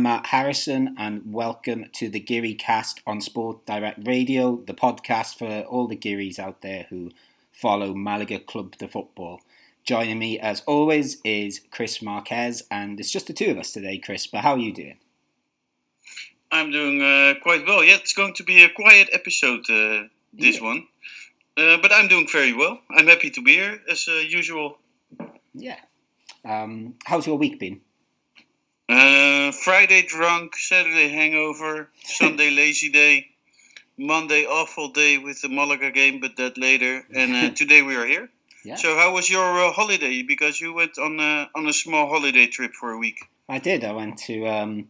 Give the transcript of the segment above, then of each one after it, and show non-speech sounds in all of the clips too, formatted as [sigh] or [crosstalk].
I'm Matt Harrison, and welcome to the Geary Cast on Sport Direct Radio, the podcast for all the Gearys out there who follow Malaga Club de Football. Joining me, as always, is Chris Marquez, and it's just the two of us today, Chris. But how are you doing? I'm doing uh, quite well. Yeah, it's going to be a quiet episode, uh, this yeah. one. Uh, but I'm doing very well. I'm happy to be here, as uh, usual. Yeah. Um, how's your week been? Uh, Friday drunk, Saturday hangover, [laughs] Sunday lazy day, Monday awful day with the Malaga game, but that later. And uh, [laughs] today we are here. Yeah. So how was your uh, holiday? Because you went on a, on a small holiday trip for a week. I did. I went to um,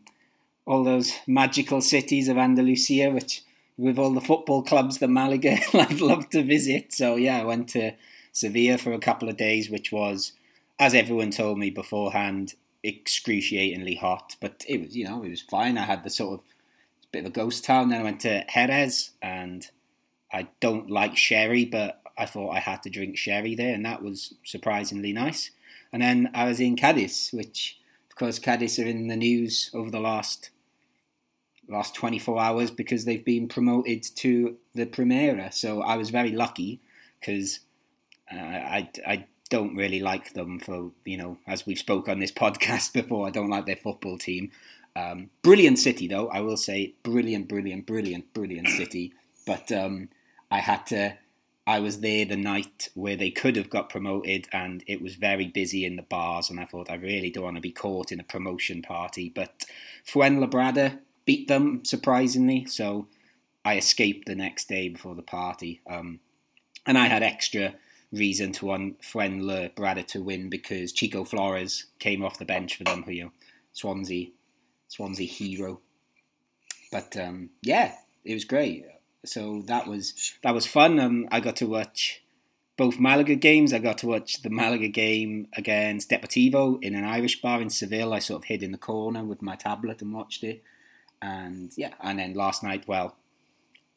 all those magical cities of Andalusia, which with all the football clubs that Malaga [laughs] I'd love to visit. So yeah, I went to Sevilla for a couple of days, which was, as everyone told me beforehand, excruciatingly hot, but it was you know it was fine. I had the sort of bit of a ghost town. Then I went to Jerez, and I don't like sherry, but I thought I had to drink sherry there, and that was surprisingly nice. And then I was in Cadiz, which of course Cadiz are in the news over the last last 24 hours because they've been promoted to the Primera. So I was very lucky because uh, I, I don't really like them for you know as we've spoke on this [laughs] podcast before. I don't like their football team. Um, brilliant city though, I will say brilliant, brilliant, brilliant, brilliant city. But um, I had to. I was there the night where they could have got promoted, and it was very busy in the bars. And I thought I really don't want to be caught in a promotion party. But Fuenlabrada beat them surprisingly, so I escaped the next day before the party. Um, and I had extra reason to want Fuenlabrada to win because Chico Flores came off the bench for them, who you know, Swansea, Swansea hero. But um, yeah, it was great. So that was that was fun. Um, I got to watch both Malaga games. I got to watch the Malaga game against Deportivo in an Irish bar in Seville. I sort of hid in the corner with my tablet and watched it. And yeah, and then last night, well,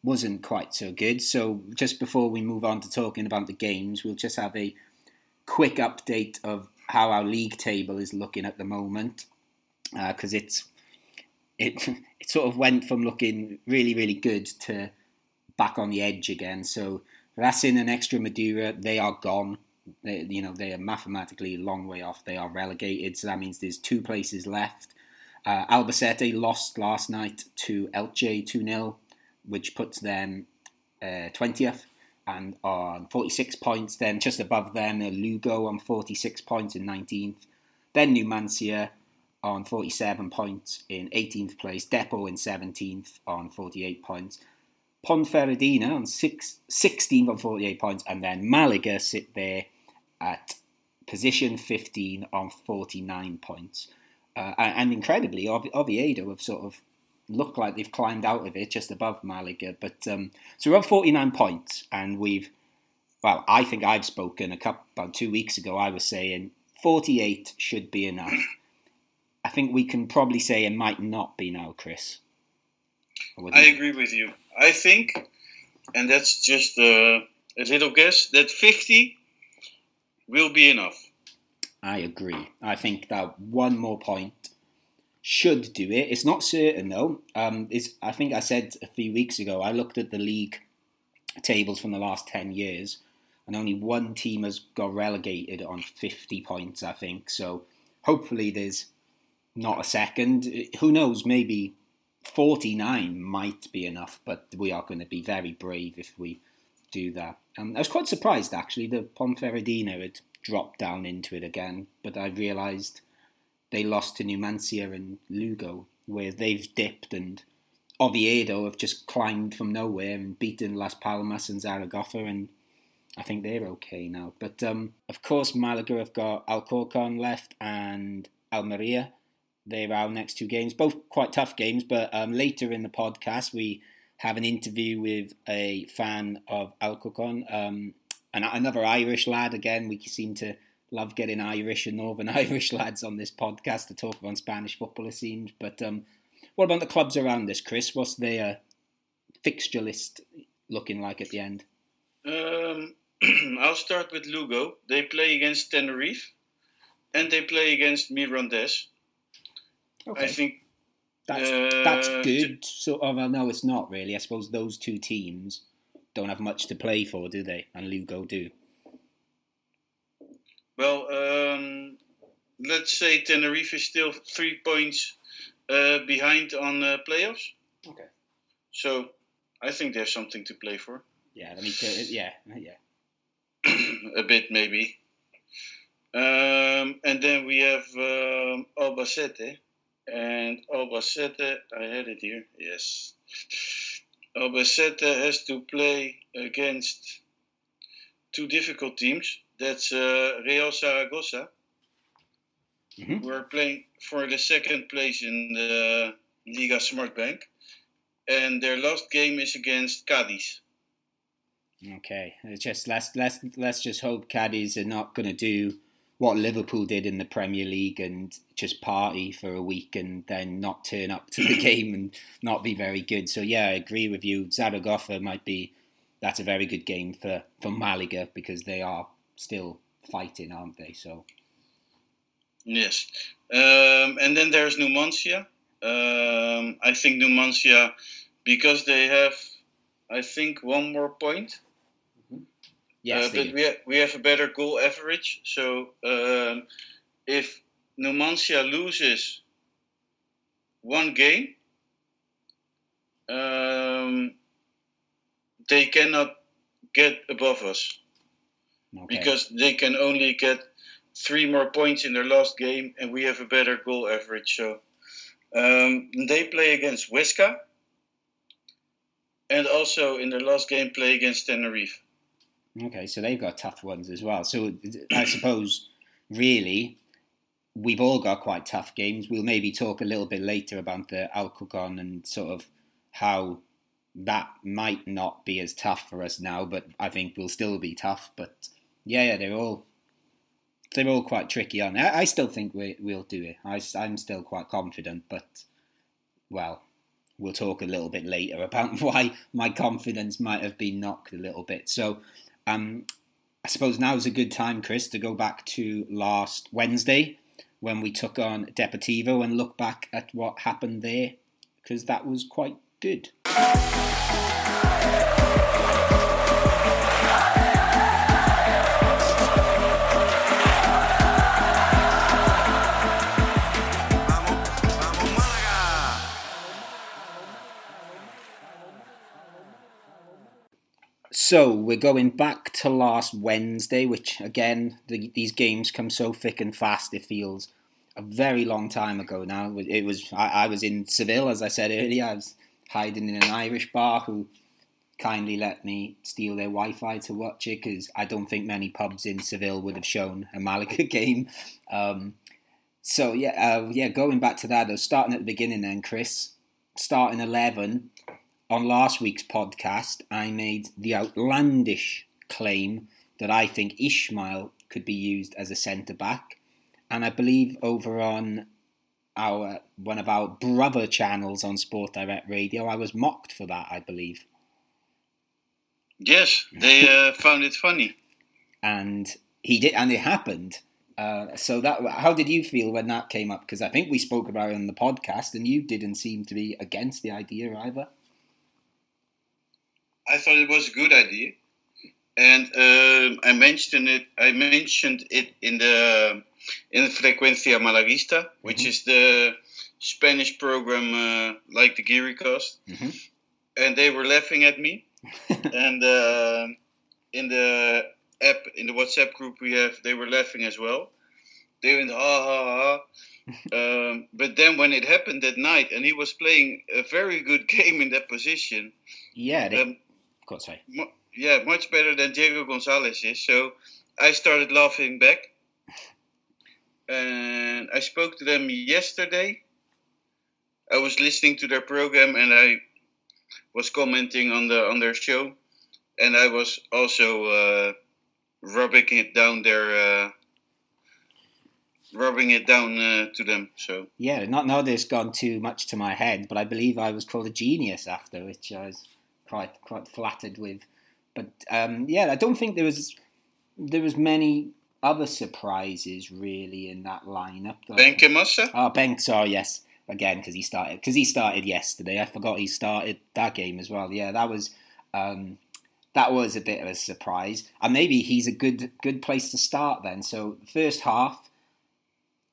wasn't quite so good. So just before we move on to talking about the games, we'll just have a quick update of how our league table is looking at the moment, because uh, it's it [laughs] it sort of went from looking really really good to back on the edge again. So Racing and Extremadura they are gone. They, you know they are mathematically a long way off. They are relegated, so that means there's two places left. Uh, Albacete lost last night to Elche 2 0 which puts them uh, 20th and on 46 points. Then just above them, Lugo on 46 points in 19th. Then Numancia on 47 points in 18th place. Depor in 17th on 48 points. Ponferradina on six, 16th on 48 points. And then Malaga sit there at position 15 on 49 points. Uh, and incredibly, Oviedo have sort of look like they've climbed out of it just above Malaga. But um, so we're up 49 points, and we've, well, I think I've spoken a couple about two weeks ago. I was saying 48 should be enough. I think we can probably say it might not be now, Chris. I agree with you. I think, and that's just uh, a little guess, that 50 will be enough. I agree. I think that one more point should do it. It's not certain though. Um, it's, I think I said a few weeks ago. I looked at the league tables from the last ten years, and only one team has got relegated on fifty points. I think so. Hopefully, there's not a second. Who knows? Maybe forty nine might be enough, but we are going to be very brave if we do that. Um, I was quite surprised actually that Ponferradina had dropped down into it again, but I realised they lost to Numancia and Lugo, where they've dipped, and Oviedo have just climbed from nowhere and beaten Las Palmas and Zaragoza, and I think they're okay now. But um, of course, Malaga have got Alcorcon left and Almeria. They're our next two games, both quite tough games. But um, later in the podcast, we have an interview with a fan of Alcorcon, um, and another Irish lad. Again, we seem to love getting Irish and Northern [laughs] Irish lads on this podcast to talk about Spanish football, it seems. But um, what about the clubs around us, Chris? What's their fixture list looking like at the end? Um, [clears throat] I'll start with Lugo. They play against Tenerife and they play against Mirandés. Okay. I think that's uh, that's good. So, oh, well, no, it's not really. I suppose those two teams don't have much to play for, do they? And Lugo do. Well, um, let's say Tenerife is still three points uh, behind on uh, playoffs. Okay. So I think there's something to play for. Yeah, I mean, yeah, yeah. [clears throat] a bit maybe. Um, and then we have um, Albacete. And Albacete, I had it here, yes. Albacete has to play against two difficult teams. That's uh, Real Zaragoza. Mm-hmm. We're playing for the second place in the Liga SmartBank. And their last game is against Cadiz. Okay, it's just let's let's let's just hope Cadiz are not going to do what Liverpool did in the Premier League and just party for a week and then not turn up to the [clears throat] game and not be very good. So yeah, I agree with you. Zaragoza might be that's a very good game for for Malaga because they are still fighting, aren't they? So yes, um, and then there's Numancia. Um, I think Numancia because they have, I think, one more point Yes, uh, but we have, we have a better goal average. So um, if Numancia loses one game, um, they cannot get above us okay. because they can only get three more points in their last game, and we have a better goal average. So um, they play against Huesca, and also in their last game play against Tenerife. Okay, so they've got tough ones as well. So I suppose, really, we've all got quite tough games. We'll maybe talk a little bit later about the Alcorcon and sort of how that might not be as tough for us now, but I think we'll still be tough. But yeah, yeah, they're all they're all quite tricky on. I, I still think we, we'll do it. I, I'm still quite confident, but well, we'll talk a little bit later about [laughs] why my confidence might have been knocked a little bit. So um, I suppose now is a good time, Chris, to go back to last Wednesday when we took on Deportivo and look back at what happened there because that was quite good. So we're going back to last Wednesday, which again, the, these games come so thick and fast. It feels a very long time ago now. It was I, I was in Seville, as I said earlier. I was hiding in an Irish bar who kindly let me steal their Wi-Fi to watch it because I don't think many pubs in Seville would have shown a Malaga [laughs] game. Um, so yeah, uh, yeah. Going back to that, though, starting at the beginning, then Chris, starting eleven on last week's podcast, I made the outlandish claim that I think Ismaël could be used as a centre back, and I believe over on our one of our brother channels on Sport Direct Radio, I was mocked for that. I believe. Yes, they [laughs] uh, found it funny, and he did, and it happened. Uh, so that, how did you feel when that came up? Because I think we spoke about it on the podcast, and you didn't seem to be against the idea either. I thought it was a good idea, and um, I mentioned it. I mentioned it in the in Frecuencia Malaguista, which mm-hmm. is the Spanish program uh, like the Gearycast, mm-hmm. and they were laughing at me. [laughs] and uh, in the app, in the WhatsApp group we have, they were laughing as well. They went ha ha ha. [laughs] um, but then when it happened that night, and he was playing a very good [laughs] game in that position. Yeah, they, um, God say. Yeah, much better than Diego Gonzalez is. So I started laughing back. And I spoke to them yesterday. I was listening to their program and I was commenting on the on their show, and I was also uh, rubbing it down their uh, rubbing it down uh, to them. So yeah, not know this gone too much to my head, but I believe I was called a genius after, which I was quite quite flattered with. But um, yeah, I don't think there was there was many other surprises really in that lineup. Ben Camossa? Oh, Ben, sorry, yes. again because he started because he started yesterday. I forgot he started that game as well. Yeah, that was um, that was a bit of a surprise, and maybe he's a good good place to start then. So first half,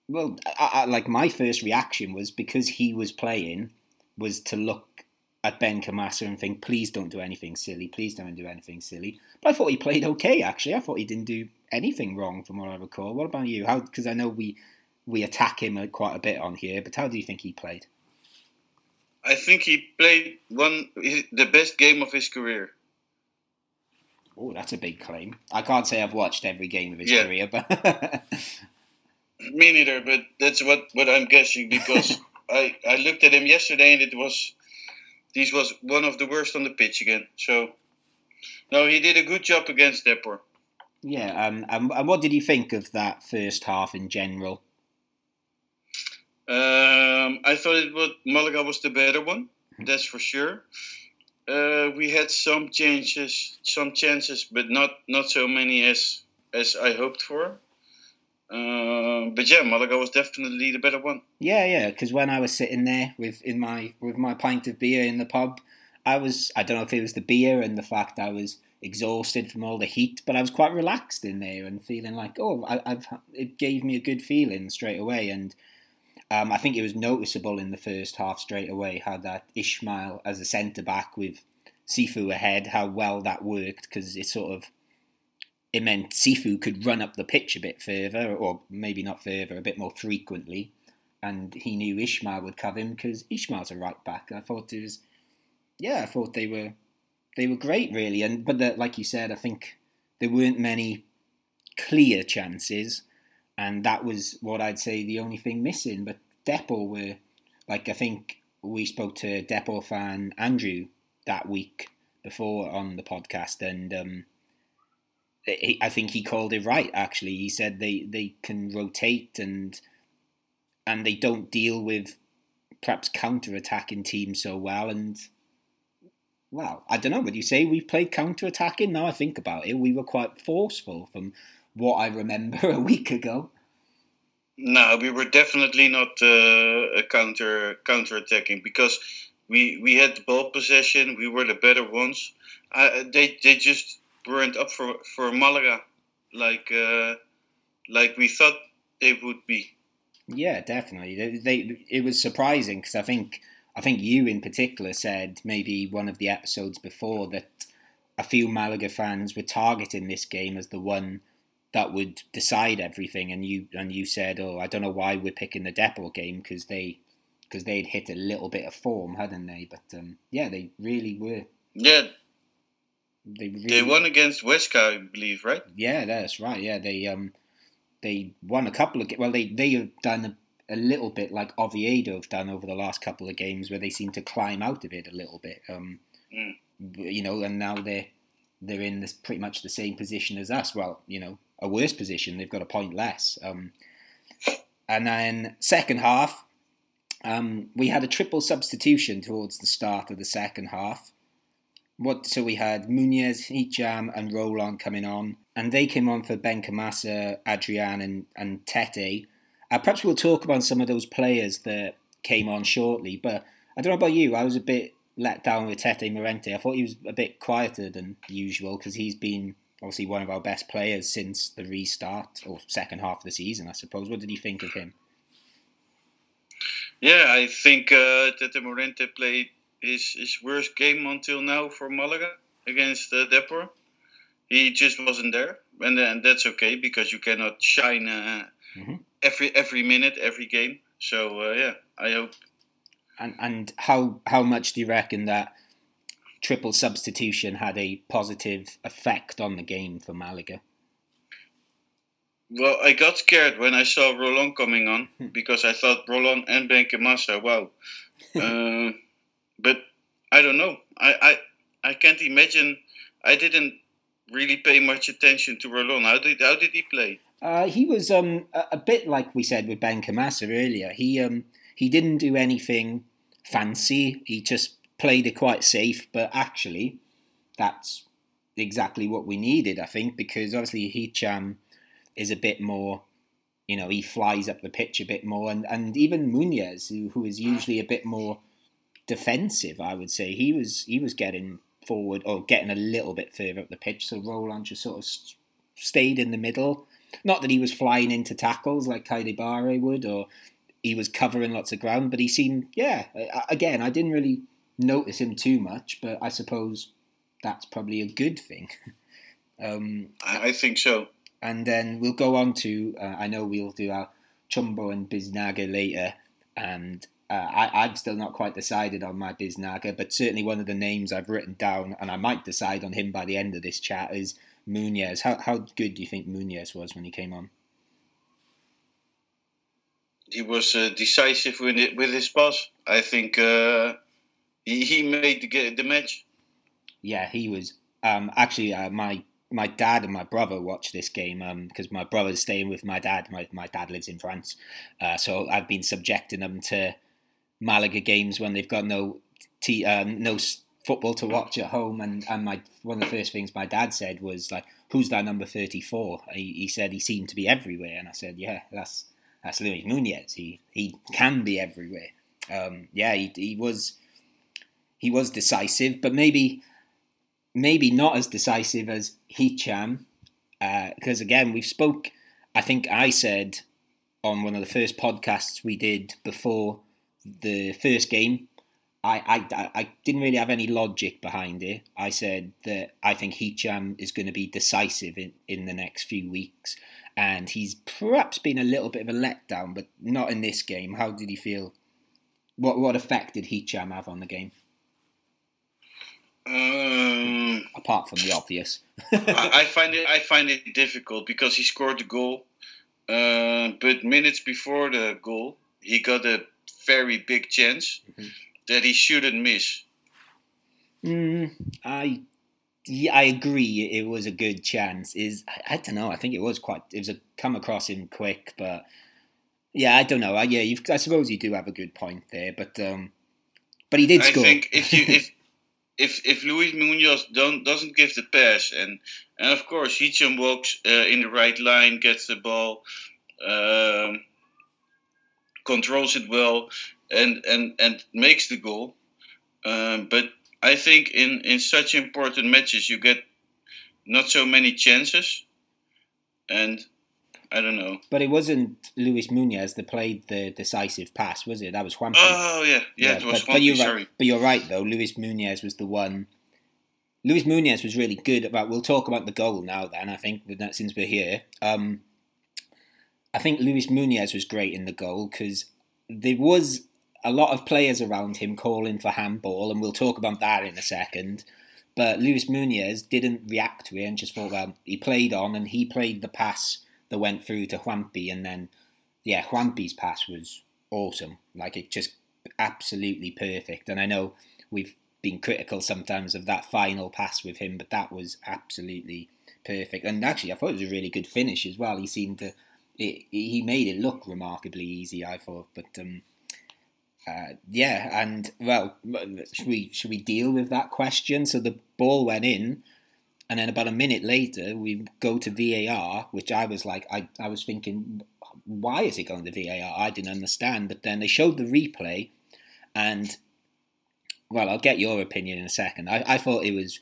well, I, I, like my first reaction was because he was playing was to look at Benkhemassa and think, please don't do anything silly, please don't do anything silly. But I thought he played okay actually. I thought he didn't do anything wrong from what I recall. What about you? How? Because I know we we attack him uh, quite a bit on here, but how do you think he played? I think he played one the best game of his career. Oh, that's a big claim. I can't say I've watched every game of his yeah. career, but [laughs] me neither. But that's what what I'm guessing because [laughs] I I looked at him yesterday and it was this was one of the worst on the pitch again. So no, he did a good job against Depor. Yeah, um, and, and what did you think of that first half in general? Um, I thought it was Malaga was the better one. That's for sure. Uh, we had some changes, some chances, but not not so many as as I hoped for. Uh, but yeah, Malaga was definitely the better one. Yeah, yeah. Because when I was sitting there with in my with my pint of beer in the pub, I was I don't know if it was the beer and the fact I was exhausted from all the heat, but I was quite relaxed in there and feeling like oh I, have it gave me a good feeling straight away and um, I think it was noticeable in the first half straight away how that Ishmael as a centre back with Cifu ahead, how well that worked because it sort of it meant Cifu could run up the pitch a bit further, or maybe not further, a bit more frequently, and he knew Ismaël would cover him because Ismaël's a right back. I thought it was, yeah, I thought they were they were great really, and but the, like you said, I think there weren't many clear chances and that was what I'd say the only thing missing. But Depor were like I think we spoke to Depor fan Andrew that week before on the podcast, and um, he, I think he called it right. Actually, he said they they can rotate and and they don't deal with perhaps counter attacking teams so well. And well, I don't know. Would you say we played counter attacking? Now I think about it, we were quite forceful from what I remember [laughs] a week ago. No, we were definitely not uh, counter counter attacking because we we had the ball possession. We were the better ones. Uh, they they just weren't up for for Malaga like uh, like we thought they would be. Yeah, definitely. They, they it was surprising because I think I think you in particular said maybe one of the episodes before that a few Malaga fans were targeting this game as the one that would decide everything. And you and you said, "Oh, I don't know why we're picking the Depor game because they because they'd hit a little bit of form, hadn't they? But um, yeah, they really were. Yeah. They, really they won against Huesca, I believe, right? Yeah, that's right. Yeah, they um they won a couple of well they they have done a, a little bit like Oviedo have done over the last couple of games where they seem to climb out of it a little bit. Um, mm. you know, and now they're they're in this pretty much the same position as us. Well, you know, a worse position. They've got a point less. Um, and then second half, um, we had a triple substitution towards the start of the second half. What so we had Muniz, Hicham, and Roland coming on, and they came on for Benkhemassa, Adrian, and and Tete. Uh, perhaps we'll talk about some of those players that came on shortly. But I don't know about you. I was a bit let down with Tete Morente. I thought he was a bit quieter than usual because he's been obviously one of our best players since the restart or second half of the season, I suppose. What did you think of him? Yeah, I think uh, Tete Morente played his, his worst game until now for Malaga against uh, Depor. He just wasn't there, and, and that's okay because you cannot shine uh, mm-hmm. every every minute, every game. So uh, yeah, I hope. And and how how much do you reckon that triple substitution had a positive effect on the game for Malaga? Well, I got scared when I saw Roland coming on hmm. because I thought Roland and Benkhemassa, wow. [laughs] but I don't know. I, I I can't imagine. I didn't really pay much attention to Roland. How did how did he play? Uh, he was um, a, a, bit like we said with Benkhemassa earlier. He um, he didn't do anything fancy. He just played it quite safe, but actually, that's exactly what we needed, I think, because obviously Hicham is a bit more, you know, he flies up the pitch a bit more, and, and even Munoz, who, who is usually a bit more defensive, I would say, he was he was getting forward or getting a little bit further up the pitch. So Roland just sort of st- stayed in the middle. Not that he was flying into tackles like Keidi Bare would, or he was covering lots of ground, but he seemed, yeah, again, I didn't really notice him too much, but I suppose that's probably a good thing. [laughs] um, I think so. And then we'll go on to, uh, I know we'll do our Chumbo and Biznaga later, and uh, I, I've still not quite decided on my Biznaga, but certainly one of the names I've written down, and I might decide on him by the end of this chat, is Munoz. How, how good do you think Munoz was when he came on? He was uh, decisive with it, with his pass. I think uh, he, he made the, the match. Yeah, he was. Um, actually, uh, my my dad and my brother watched this game because um, my brother's staying with my dad. My, my dad lives in France, uh, so I've been subjecting them to Malaga games when they've got no t- um, no football to watch at home. And, and my one of the first things my dad said was like, "Who's that number 34? He, he said he seemed to be everywhere, and I said, "Yeah, that's that's Luis Munoz. He he can be everywhere. Um, yeah, he, he was he was decisive, but maybe maybe not as decisive as Hicham, because uh, again we've spoke. I think I said on one of the first podcasts we did before the first game, I, I, I didn't really have any logic behind it. I said that I think Hicham is going to be decisive in, in the next few weeks, and he's perhaps been a little bit of a letdown, but not in this game. How did he feel? What what effect did Hicham have on the game? Um, Apart from the obvious, I, I, [laughs] find it I find it difficult because he scored the goal, uh, but minutes before the goal, he got a very big chance mm-hmm. that he shouldn't miss. Mm, I yeah, I agree. It was a good chance. Is I, I, don't know. I think it was quite. It was a come across him quick, but yeah, I don't know. I, yeah, I suppose you do have a good point there, but um, but he did I score. I think if you if [laughs] if if Luis Munoz don't doesn't give the pass and and of course Hicham walks uh, in the right line, gets the ball. Um, controls it well, and and and makes the goal. Um, but I think in in such important matches you get not so many chances, and I don't know. But it wasn't Luis Munoz that played the decisive pass, was it? That was Juan. Oh yeah, yeah, yeah it was but, but, you're right, but you're right though. Luis Munoz was the one. Luis Munoz was really good about. We'll talk about the goal now. Then I think since we're here, um, I think Luis Munoz was great in the goal because there was a lot of players around him calling for handball, and we'll talk about that in a second. But Luis Munoz didn't react to it and just thought, well, he played on and he played the pass that went through to Juanpi, and then, yeah, Juanpi's pass was awesome. Like it just absolutely perfect. And I know we've been critical sometimes of that final pass with him, but that was absolutely perfect. And actually, I thought it was a really good finish as well. He seemed to it, he made it look remarkably easy. I thought, but um, uh, yeah, and well, should we should we deal with that question? So the ball went in, and then about a minute later, we go to VAR, which I was like, I I was thinking, why is it going to VAR? I didn't understand, but then they showed the replay, and well, I'll get your opinion in a second. I, I thought it was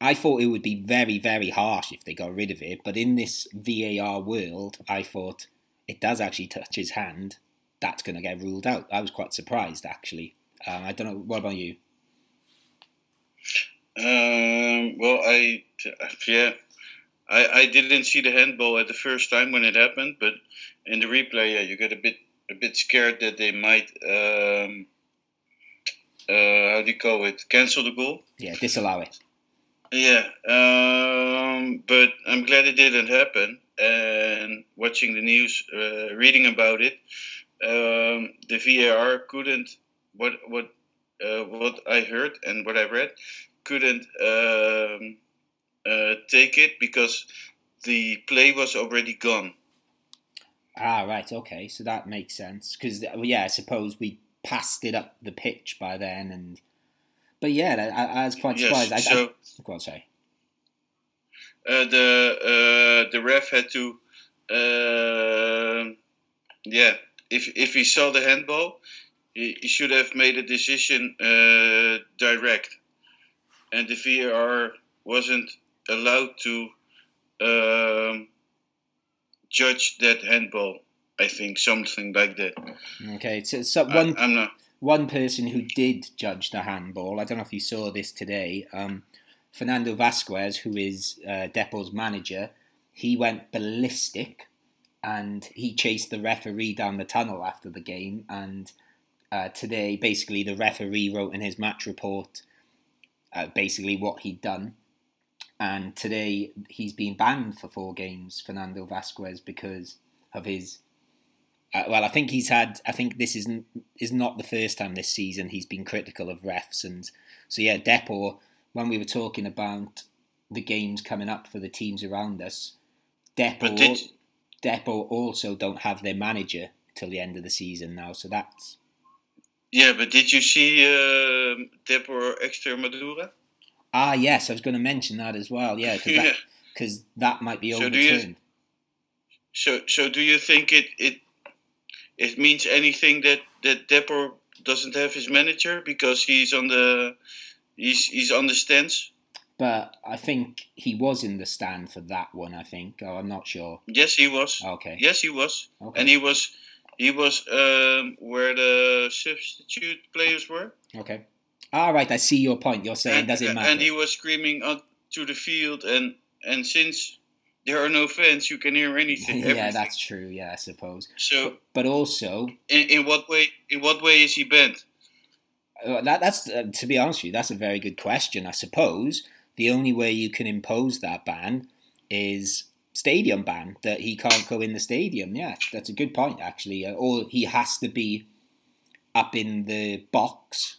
I thought it would be very, very harsh if they got rid of it, but in this VAR world, I thought it does actually touch his hand. That's going to get ruled out. I was quite surprised, actually. Um, I don't know. What about you? Um, well, I yeah, I, I didn't see the handball at the first time when it happened, but in the replay, yeah, you get a bit a bit scared that they might um, uh, how do you call it cancel the goal? Yeah, disallow it. Yeah, um, but I'm glad it didn't happen. And watching the news, uh, reading about it, um, the VAR couldn't what what uh, what I heard and what I read couldn't um, uh, take it because the play was already gone. Ah, right. Okay, so that makes sense because yeah, I suppose we passed it up the pitch by then, and but yeah, I, I was quite surprised. Yes, so, I, I, go on, sorry. Uh, the uh, the ref had to uh, Yeah, if if he saw the handball, he, he should have made a decision uh, direct, and the VAR wasn't allowed to um, judge that handball. I think something like that. Okay, so, so one I, am not one person who did judge the handball. I don't know if you saw this today. Um, Fernando Vasquez, who is uh, Depor's manager, he went ballistic and he chased the referee down the tunnel after the game. And uh, today, basically, the referee wrote in his match report uh, basically what he'd done. And today, he's been banned for four games, Fernando Vasquez, because of his. Uh, well, I think he's had. I think this isn't is not the first time this season he's been critical of refs, and so yeah, Depor. When we were talking about the games coming up for the teams around us, Depor, did, Depor also don't have their manager till the end of the season now, so that's. Yeah, but did you see uh, Depor Extremadura? Ah, yes, I was going to mention that as well. Yeah, because that, [laughs] cause that might be so overturned. You, so, so do you think it it it means anything that that Depor doesn't have his manager because he's on the he's he's on the stands? but I think he was in the stand for that one. I think. Oh, I'm not sure. Yes, he was. Okay. Yes, he was. Okay. And he was, he was um, where the substitute players were. Okay. All right, I see your point. You're saying and, does it matter? And he was screaming out to the field, and and since there are no fans, you can hear [laughs] anything. yeah, that's true. Yeah, I suppose. So, but, but also, in, in what way? In what way is he banned? Uh, that, that's uh, to be honest with you, that's a very good question. I suppose the only way you can impose that ban is stadium ban that he can't go in the stadium. Yeah, that's a good point actually. Uh, or he has to be up in the box,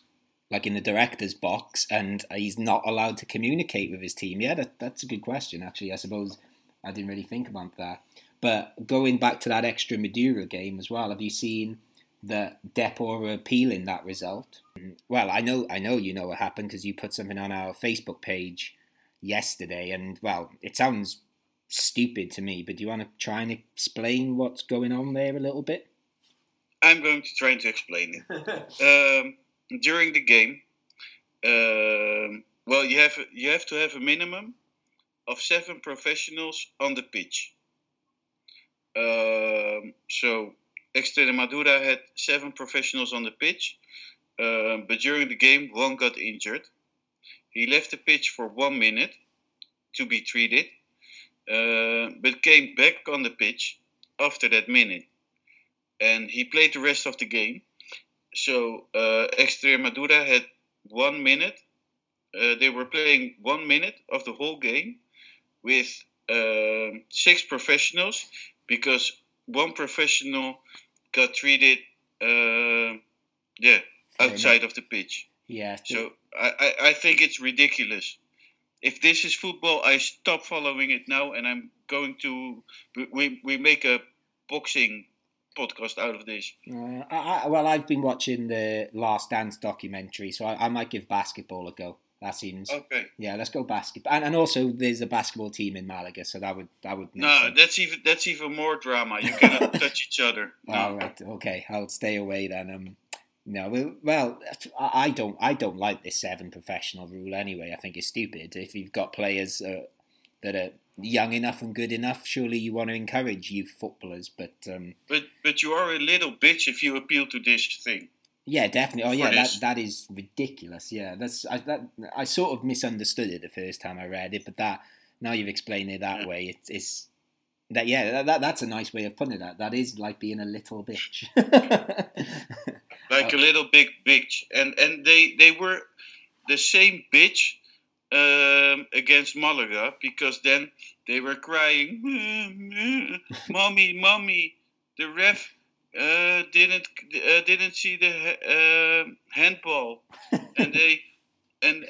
like in the director's box, and he's not allowed to communicate with his team. Yeah, that, that's a good question actually. I suppose I didn't really think about that. But going back to that Extremadura game as well, have you seen that Depor appealing that result? Well, I know I know you know what happened because you put something on our Facebook page yesterday, and well, it sounds stupid to me. But do you want to try and explain what's going on there a little bit? I'm going to try to explain it. um, during the game, um, well, you have you have to have a minimum of seven professionals on the pitch. Um, so Extremadura had seven professionals on the pitch, uh, but during the game, one got injured. He left the pitch for one minute to be treated, uh, but came back on the pitch after that minute. And he played the rest of the game. So uh, Extremadura had one minute. Uh, they were playing one minute of the whole game with uh, six professionals because one professional got treated, uh, yeah, outside of the pitch. Yeah. So I, I, I think it's ridiculous. If this is football, I stop following it now, and I'm going to we we make a boxing podcast out of this. Uh, I, I, well, I've been watching the Last Dance documentary, so I, I might give basketball a go. That seems okay. Yeah, let's go basketball, and, and also there's a basketball team in Malaga, so that would that would. no, sense. that's even that's even more drama. You cannot [laughs] touch each other. No. All right, okay, I'll stay away then. Um, no, well, I don't I don't like this seven professional rule anyway. I think it's stupid. If you've got players uh, that are young enough and good enough, surely you want to encourage youth footballers. But um, but but you are a little bitch if you appeal to this thing. Yeah, definitely. Oh, yeah, that that is ridiculous. Yeah, that's I that I sort of misunderstood it the first time I read it, but that now you've explained it that yeah. way, it's, it's that yeah, that, that that's a nice way of putting it. That that is like being a little bitch. [laughs] like a little big bitch, and and they they were the same bitch um, against Malaga because then they were crying, "Mommy, mommy, the ref uh, didn't uh, didn't see the uh, handball, [laughs] and they and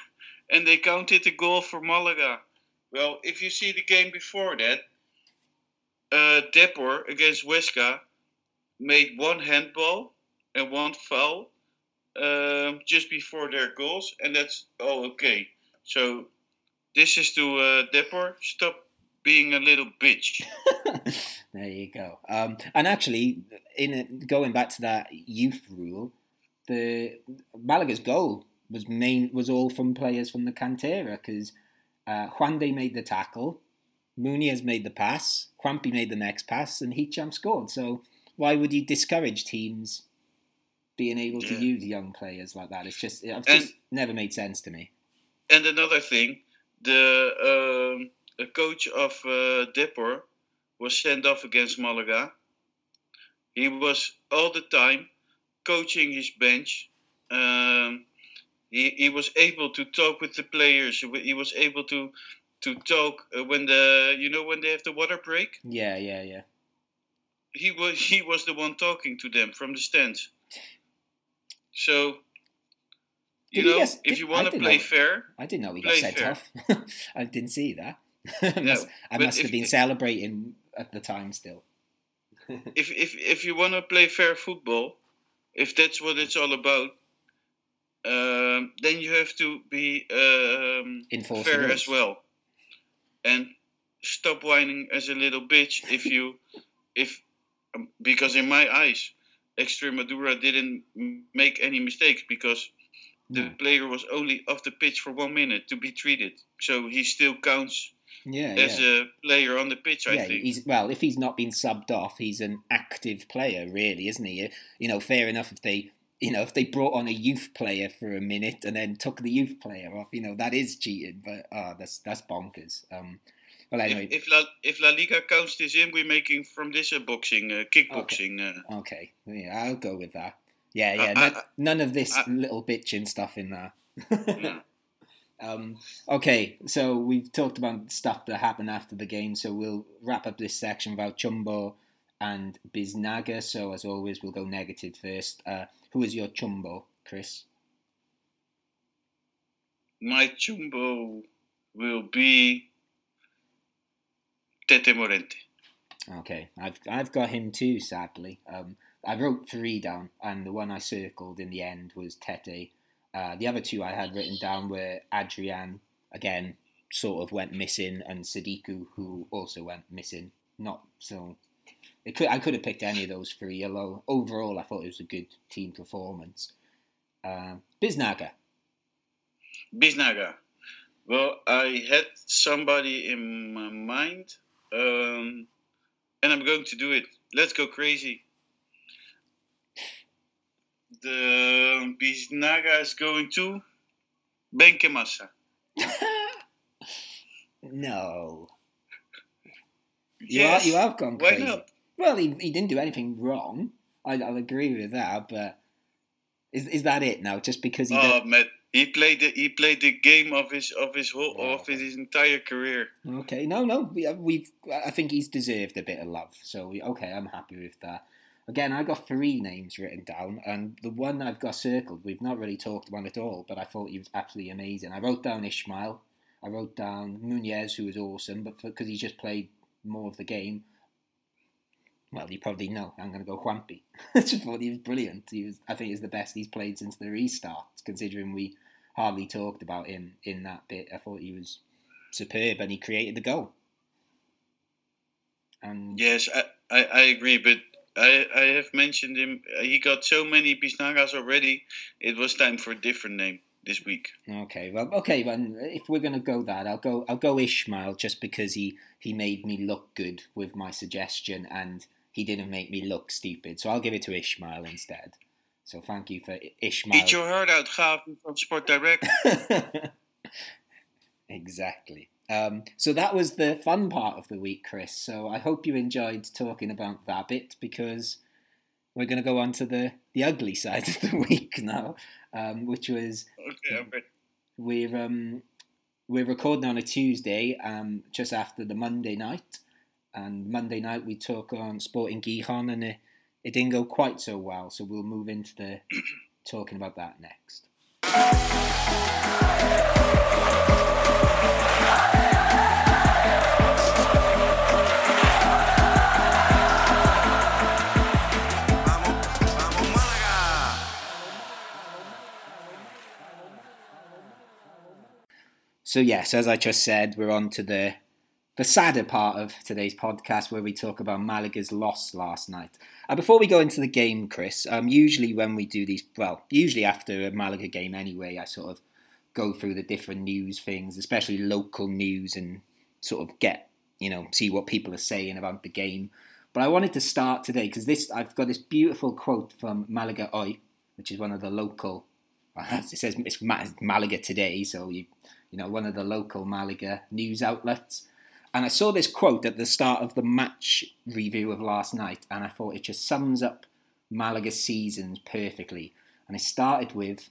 [laughs] and they counted the goal for Malaga. Well, if you see the game before that, uh, Depor against Huesca made one handball and one foul um, just before their goals, and that's oh okay. So this is to uh, Depor. Stop being a little bitch. [laughs] there you go. Um, and actually, in a, going back to that youth rule, the Malaga's goal was main was all from players from the cantera because uh, Juande made the tackle, Muniz made the pass, Juanpi made the next pass, and Hicham scored. So why would you discourage teams being able to yeah. use young players like that? It's just it's just and, never made sense to me. And another thing, the um, coach of uh, Depor was sent off against Malaga. He was all the time coaching his bench. Um, he, he was able to talk with the players. He was able to to talk uh, when the you know when they have the water break. Yeah, yeah, yeah. He was he was the one talking to them from the stands. So you did know, get, if you want to play know, fair, I didn't know he got sent fair. off. [laughs] I didn't see that. [laughs] I must, no, I must have been celebrating at the time still. [laughs] if if if you want to play fair football, if that's what it's all about, um, then you have to be um, fair as well, and stop whining as a little bitch if you [laughs] if um, because in my eyes, Extremadura didn't make any mistakes because the player was only off the pitch for one minute to be treated, so he still counts yeah, as yeah. a player on the pitch. I yeah, think. He's, well, if he's not been subbed off, he's an active player, really, isn't he? You know, fair enough if they, you know, if they brought on a youth player for a minute and then took the youth player off, you know, that is cheating. But oh, that's that's bonkers. Um, well, anyway, if, if La if La Liga counts this in, we're making from this a boxing, uh, kickboxing. Okay. Uh, okay, yeah, I'll go with that. Yeah, yeah, uh, none of this little bitching stuff in there. [laughs] no. Um, okay, so we've talked about stuff that happened after the game, so we'll wrap up this section about Chumbo and Biznaga. So, as always, we'll go negative first. Uh, who is your Chumbo, Chris? My Chumbo will be Tete Morente. Okay, I've I've got him too. Sadly, um, I wrote three down, and the one I circled in the end was Tete. Uh, the other two I had written down were Adrian, again, sort of went missing, and Sadiku, who also went missing. Not so. It could I could have picked any of those three. Although overall, I thought it was a good team performance. Uh, Biznaga. Biznaga. Well, I had somebody in my mind, um, and I'm going to do it. Let's go crazy the Biznaga is going to Benkhemassa. [laughs] no. You, yes. are, you have gone crazy. Why not? Well, he, he didn't do anything wrong. I, will agree with that, but is is that it now? Just because he? Oh, he played the he played the game of his of his whole of his entire career. Okay, no, no, we, uh, we've I think he's deserved a bit of love. So we, okay, I'm happy with that. Again, I've got three names written down, and the one I've got circled, we've not really talked about at all, but I thought he was absolutely amazing. I wrote down Ishmael, I wrote down Muniz, who was awesome, but because he just played more of the game, well, you probably know. I'm going to go Juanpi. [laughs] I just thought he was brilliant. He was, I think, he's the best he's played since the restart. Considering we hardly talked about him in that bit, I thought he was superb, and he created the goal. And yes, I, I, I agree, but I, I have mentioned him. Uh, he got so many Biznagas already. It was time for a different name this week. Okay, well, okay, then if we're gonna go that, I'll go. I'll go Ishmael just because he he made me look good with my suggestion, and he didn't make me look stupid. So I'll give it to Ishmael instead. So thank you for Ishmael. Eat your heart out, Gav from Sport Direct. [laughs] exactly. Um, so that was the fun part of the week, Chris. So I hope you enjoyed talking about that bit because we're going to go on to the, the ugly [laughs] side of the week now, um, which was okay, we're um, we're recording on a Tuesday, um, just after the Monday night, and Monday night we took on Sporting Gijon, and it, it didn't go quite so well. So we'll move into the [clears throat] talking about that next. So yes, as I just said, we're on to the the sadder part of today's podcast where we talk about Malaga's loss last night. Uh, before we go into the game, Chris, um, usually when we do these, well, usually after a Malaga game anyway, I sort of go through the different news things, especially local news, and sort of get, you know, see what people are saying about the game. But I wanted to start today because this I've got this beautiful quote from Malaga Hoy, which is one of the local. [laughs] It says it's Malaga today, so you you know one of the local Malaga news outlets. And I saw this quote at the start of the match review of last night, and I thought it just sums up Malaga's seasons perfectly. And it started with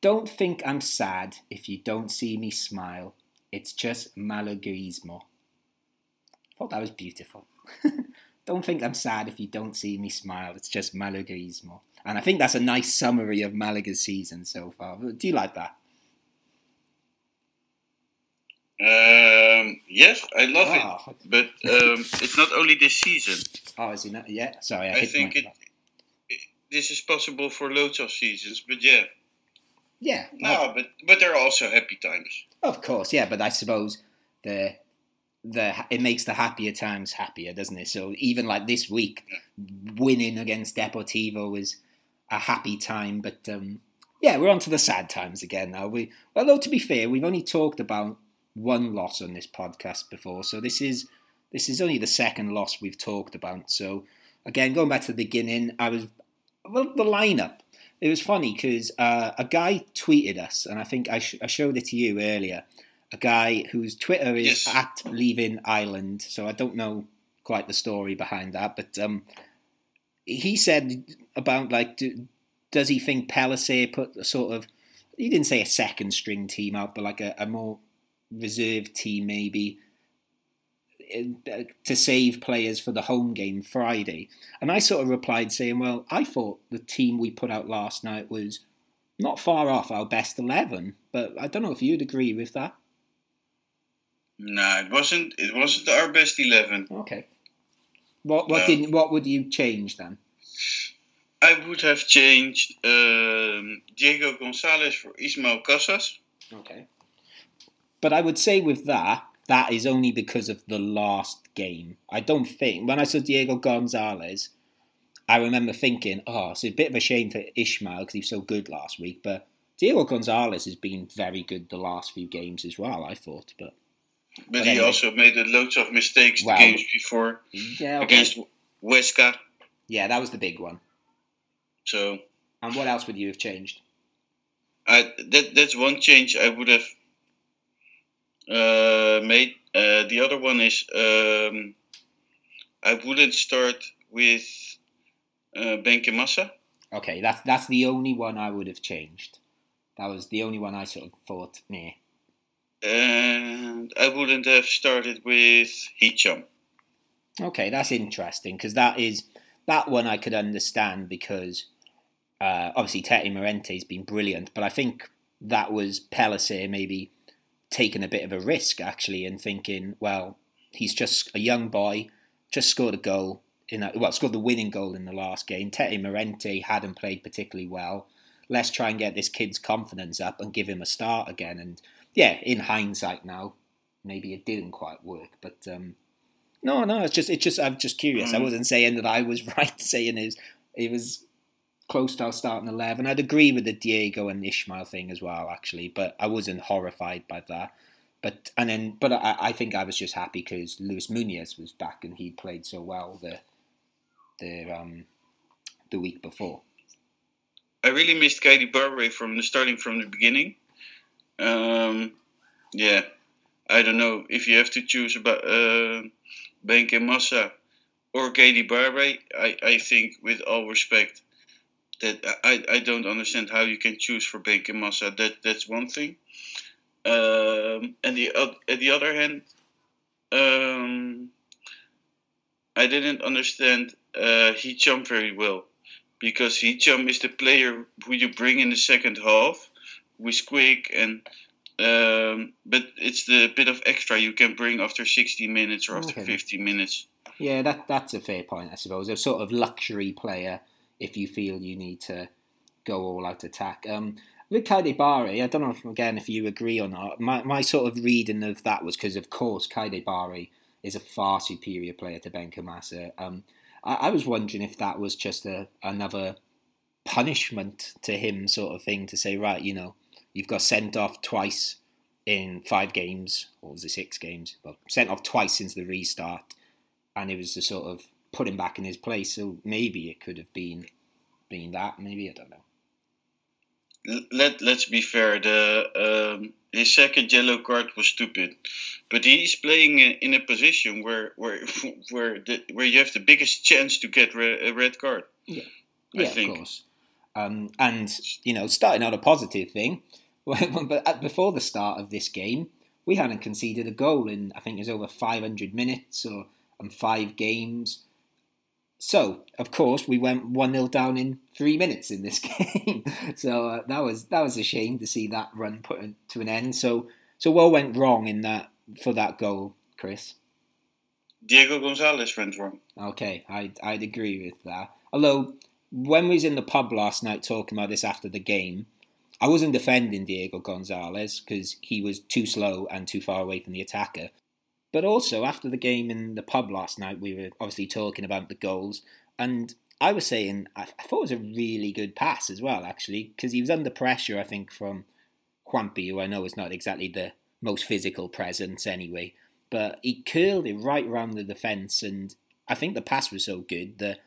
Don't think I'm sad if you don't see me smile. It's just Malaguismo. I thought that was beautiful. [laughs] don't think I'm sad if you don't see me smile. It's just Malaguismo. And I think that's a nice summary of Malaga's season so far. Do you like that? Um, yes, I love oh. it, but um, it's not only this season. Oh, is it not? Yeah, sorry. I, I think it, it, This is possible for loads of seasons, but yeah. Yeah. No, but but there are also happy times. Of course, yeah, but I suppose the the it makes the happier times happier, doesn't it? So even like this week, yeah. winning against Deportivo was a happy time, but um, yeah, we're on to the sad times again now. We well, though to be fair, we've only talked about one loss on this podcast before, so this is this is only the second loss we've talked about. So again, going back to the beginning, I was well the lineup. It was funny because uh, a guy tweeted us, and I think I, sh- I, showed it to you earlier. A guy whose Twitter is yes. at Leaving Island, so I don't know quite the story behind that, but um, he said about like, do, does he think Pellicer put a sort of he didn't say a second string team out, but like a, a more reserve team maybe uh, to save players for the home game Friday. And I sort of replied saying, well, I thought the team we put out last night was not far off our best 11, but I don't know if you'd agree with that. No, it wasn't. It wasn't our best eleven. Okay. What what didn't what would you change then? I would have changed um, Diego Gonzalez for Ismael Casas. Okay. But I would say with that, that is only because of the last game. I don't think when I saw Diego Gonzalez, I remember thinking, oh, it's a bit of a shame for Ismael because he was so good last week. But Diego Gonzalez has been very good the last few games as well. I thought, but but, but he anyway. also made loads of mistakes well, the games before yeah, okay. against Huesca. Yeah, that was the big one. So. And what else would you have changed? I that that's one change I would have made. Uh, the other one is um, I wouldn't start with uh, Benkhemassa. Okay, that's that's the only one I would have changed. That was the only one I sort of thought, nah. And I wouldn't have started with Hicham. Okay, that's interesting because that is that one I could understand because uh, obviously Tete Morente has been brilliant, but I think that was Pellicer maybe taken a bit of a risk actually and thinking, well, he's just a young boy, just scored a goal in a, well, scored the winning goal in the last game. Tete Morente hadn't played particularly well. Let's try and get this kid's confidence up and give him a start again. And yeah, in hindsight now, maybe it didn't quite work, but um, no, no, it's just it's just I'm just curious. Mm. I wasn't saying that I was [laughs] right saying it was, it was close to our starting eleven. I'd agree with the Diego and Ismael thing as well, actually, but I wasn't horrified by that. But and then, but I, I think I was just happy because Luis Munoz was back and he played so well the the um the week before. I really missed Keidi Barbet from the starting from the beginning. Um, yeah, I don't know if you have to choose about uh, Benkhemassa or Keidi Barbet. I, I think, with all respect, that I, I don't understand how you can choose for Benkhemassa. That that's one thing. Um, and the uh, at the other hand, um, I didn't understand uh, Hicham very well because Hicham is the player who you bring in the second half, who is quick and. Um, but it's the bit of extra you can bring after 60 minutes or after okay. 50 minutes. Yeah, that that's a fair point, I suppose. A sort of luxury player if you feel you need to go all out attack. Um, with Keidi Bare, I don't know if, again if you agree or not. My my sort of reading of that was because, of course, Keidi Bare is a far superior player to Benkhemassa. Um, I, I, was wondering if that was just a another punishment to him, sort of thing, to say, right, you know, you've got sent off twice in five games, or was it six games? Well, sent off twice since the restart, and it was to sort of put him back in his place. So maybe it could have been been that. Maybe I don't know let let's be fair. The um, his second yellow card was stupid, but he's playing in a position where where [laughs] where the, where you have the biggest chance to get re- a red card. Yeah, yeah, of course. Um, and you know, starting out a positive thing, [laughs] but before the start of this game, we hadn't conceded a goal in I think it was over 500 minutes or and five games. So, of course, we went 1 0 down in three minutes in this [laughs] game. so uh, that was that was a shame to see that run put to an end. So, so what went wrong in that for that goal, Chris? Diego Gonzalez went wrong. Okay, I'd, I'd agree with that. Although, when we was in the pub last night talking about this after the game, I wasn't defending Diego Gonzalez because he was too slow and too far away from the attacker. But also, after the game in the pub last night, we were obviously talking about the goals. And I was saying, I, thought it was a really good pass as well, actually, because he was under pressure, I think, from Juanpi, who I know is not exactly the most physical presence anyway. But he curled it right around the defence, and I think the pass was so good that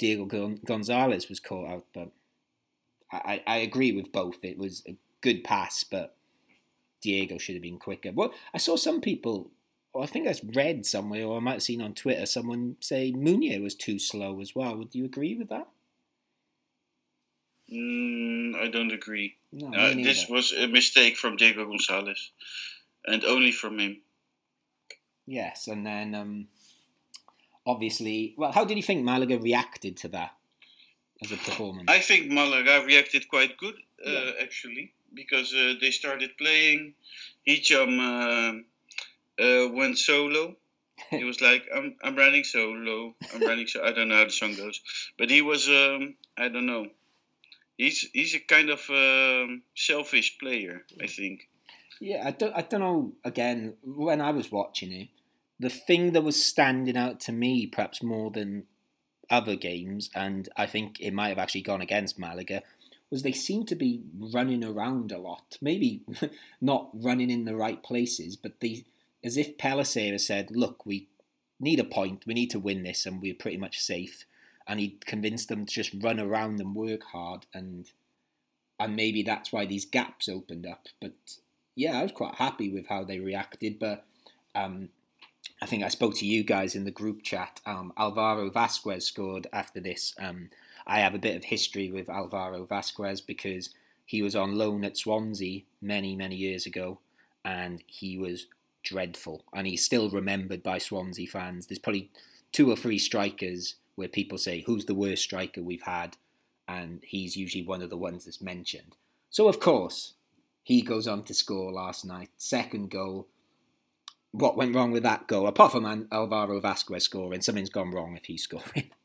Diego Gonzalez was caught out. But I, I agree with both. It was a good pass, but Diego should have been quicker. Well, I saw some people I think I read somewhere, or I might have seen on Twitter, someone say Munoz was too slow as well. Would you agree with that? Mm, I don't agree. No, uh, this was a mistake from Diego Gonzalez, and only from him. Yes, and then um, obviously, well, how did you think Malaga reacted to that as a performance? I think Malaga reacted quite good, uh, yeah. actually, because uh, they started playing. Hicham uh, went solo. [laughs] he was like, "I'm I'm running solo. I'm running so I don't know how the song goes, but he was um I don't know. He's he's a kind of um, selfish player, I think. Yeah, I don't I don't know. Again, when I was watching it, the thing that was standing out to me, perhaps more than other games, and I think it might have actually gone against Malaga, was they seemed to be running around a lot. Maybe [laughs] not running in the right places, but they as if Pellicer said, "Look, we need a point. We need to win this, and we're pretty much safe." And he convinced them to just run around and work hard, and and maybe that's why these gaps opened up. But yeah, I was quite happy with how they reacted. But um, I think I spoke to you guys in the group chat. Um, Alvaro Vazquez scored after this. Um, I have a bit of history with Alvaro Vazquez because he was on loan at Swansea many, many years ago, and he was dreadful, and he's still remembered by Swansea fans. There's probably two or three strikers where people say, "Who's the worst striker we've had?" and he's usually one of the ones that's mentioned. So of course, he goes on to score last night, second goal. What went wrong with that goal? Apart from Alvaro Vazquez scoring, something's gone wrong if he's scoring. [laughs]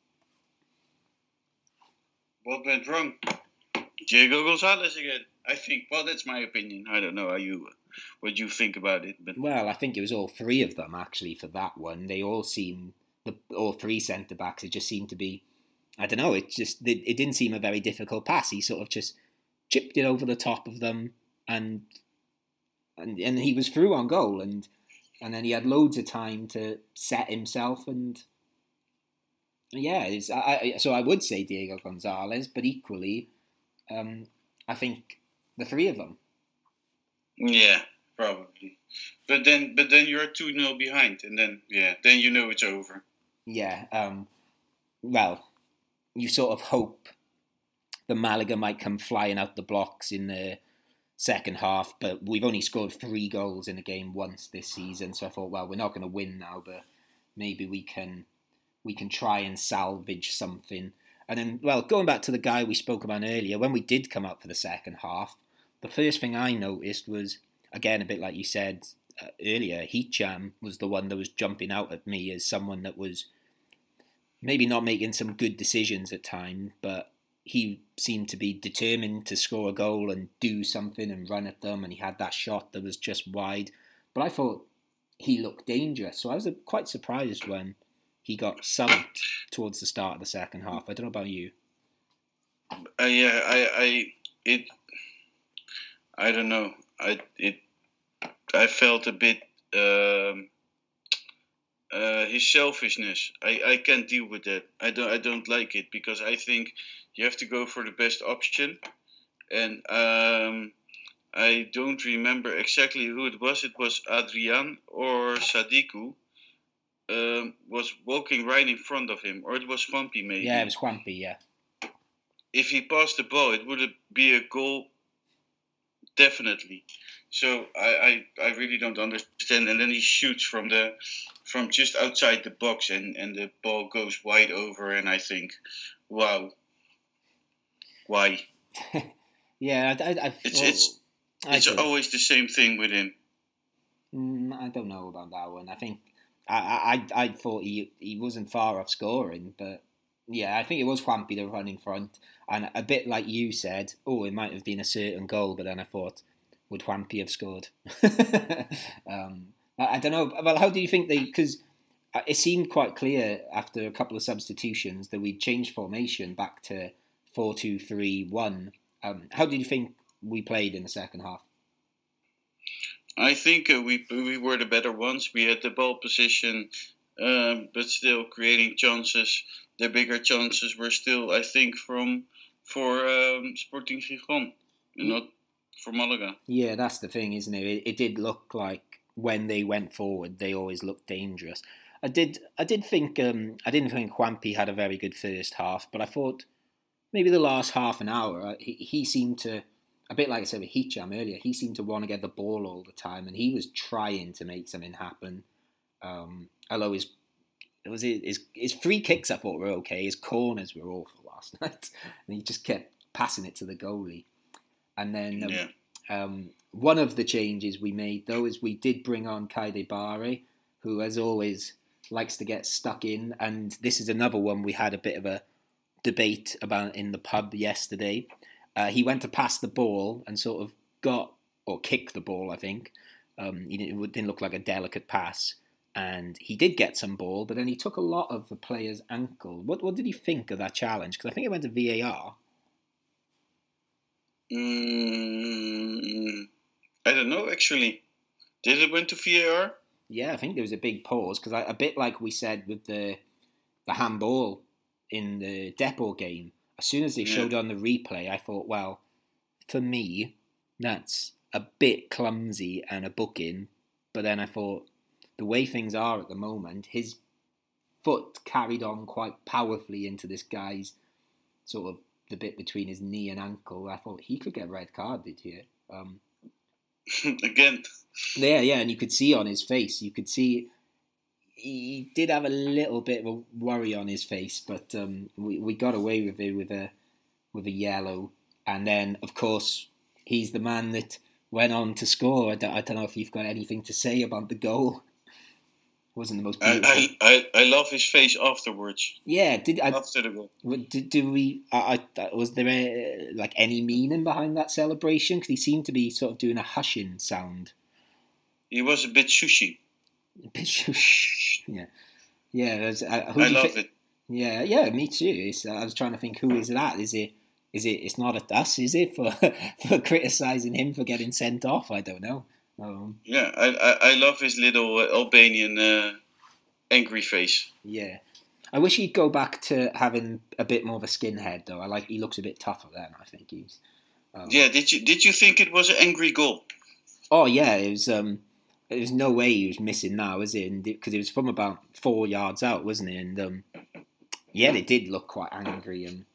What went wrong? Diego Gonzalez again. I think. Well, that's my opinion. I don't know how you what you think about it. But well, I think it was all three of them actually for that one. They all seem the all three centre backs. It just seemed to be. I don't know. It just it, it didn't seem a very difficult pass. He sort of just chipped it over the top of them, and and and he was through on goal, and and then he had loads of time to set himself and. Yeah, it's, I, so I would say Diego Gonzalez, but equally, um, I think the three of them. Yeah, probably. But then, but then you're two 0 behind, and then yeah, then you know it's over. Yeah. Um. Well, you sort of hope the Malaga might come flying out the blocks in the second half, but we've only scored three goals in a game once this season, so I thought, well, we're not going to win now, but maybe we can we can try and salvage something. And then, well, going back to the guy we spoke about earlier, when we did come out for the second half, the first thing I noticed was, again, a bit like you said uh, earlier, Hicham was the one that was jumping out at me as someone that was maybe not making some good decisions at time, but he seemed to be determined to score a goal and do something and run at them, and he had that shot that was just wide. But I thought he looked dangerous, so I was quite surprised when he got subbed towards the start of the second half. I don't know about you. Uh, yeah, I, I, it, I don't know. I, it, I felt a bit. Um, uh, his selfishness. I, I can't deal with that. I don't I don't like it because I think you have to go for the best option, and um, I don't remember exactly who it was. It was Adrian or Sadiku. Um, was walking right in front of him, or it was Juanpi maybe. Yeah, it was Juanpi. Yeah. If he passed the ball, it would be a goal. Definitely. So I, I, I really don't understand. And then he shoots from the from just outside the box, and, and the ball goes wide over. And I think, wow, why? [laughs] yeah, I, I, I it's it's it's always the same thing with him. Mm, I don't know about that one. I think I, I I thought he he wasn't far off scoring, but yeah, I think it was Juanpi that run in front, and a bit like you said, oh, it might have been a certain goal, but then I thought, would Juanpi have scored? [laughs] um, I, I, don't know. Well, how do you think they? Because uh, it seemed quite clear after a couple of substitutions that we'd changed formation back to four two three one. Um, how did you think we played in the second half? I think uh, we we were the better ones. We had the ball position, um, but still creating chances. The bigger chances were still, I think, from for um, Sporting Gijón, not for Malaga. Yeah, that's the thing, isn't it? it? It did look like when they went forward, they always looked dangerous. I did, I did think, um, I didn't think Juanpi had a very good first half, but I thought maybe the last half an hour, uh, he, he seemed to, a bit like I said with Hicham earlier, he seemed to want to get the ball all the time, and he was trying to make something happen. Um, although his it was his, his free kicks I thought were okay, his corners were awful last [laughs] night, and he just kept passing it to the goalie. And then um, yeah. um, one of the changes we made, though, is we did bring on Keidi Bare, who, as always, likes to get stuck in. And this is another one we had a bit of a debate about in the pub yesterday. Uh, he went to pass the ball and sort of got, or kicked the ball, I think. Um, it didn't look like a delicate pass. And he did get some ball, but then he took a lot of the player's ankle. What, what did he think of that challenge? Because I think it went to VAR. Mm, I don't know actually. Did it went to VAR? Yeah, I think there was a big pause because a bit like we said with the the handball in the Depor game. As soon as they yeah. showed on the replay, I thought, well, for me, that's a bit clumsy and a booking. But then I thought, the way things are at the moment, his foot carried on quite powerfully into this guy's sort of the bit between his knee and ankle. I thought he could get red carded here. Um, [laughs] Again. Yeah, yeah, and you could see on his face, you could see he did have a little bit of a worry on his face, but um, we we got away with it with a with a yellow, and then of course he's the man that went on to score. I don't, I don't know if you've got anything to say about the goal wasn't the most beautiful. I, I, I love his face afterwards. Yeah, did I, after the goal? Did, did we? I, I was there a, like any meaning behind that celebration? Because he seemed to be sort of doing a hushing sound. He was a bit shushy. A bit shushy. yeah, yeah. Was, uh, I love it. Yeah, yeah, me too. Uh, I was trying to think who is that? Is it? Is it? It's not at us, is it? For [laughs] for criticizing him for getting sent off? I don't know. Um, yeah, I, I, I love his little uh, Albanian uh, angry face. Yeah, I wish he'd go back to having a bit more of a skinhead though. I like he looks a bit tougher then. I think he's. Um, yeah, did you did you think it was an angry goal? Oh yeah, it was. Um, there's no way he was missing now, is it? Because it was from about four yards out, wasn't it? And um, yeah, it did look quite angry and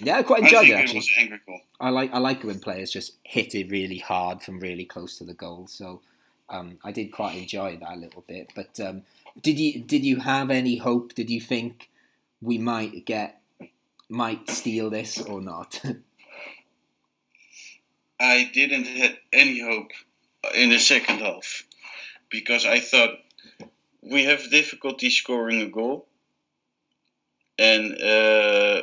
yeah, I quite enjoyed I it actually. It. I like I like when players just hit it really hard from really close to the goal. So um, I did quite enjoy that a little bit. But um, did you did you have any hope? Did you think we might get might steal this or not? [laughs] I didn't have any hope in the second half because I thought we have difficulty scoring a goal, and uh,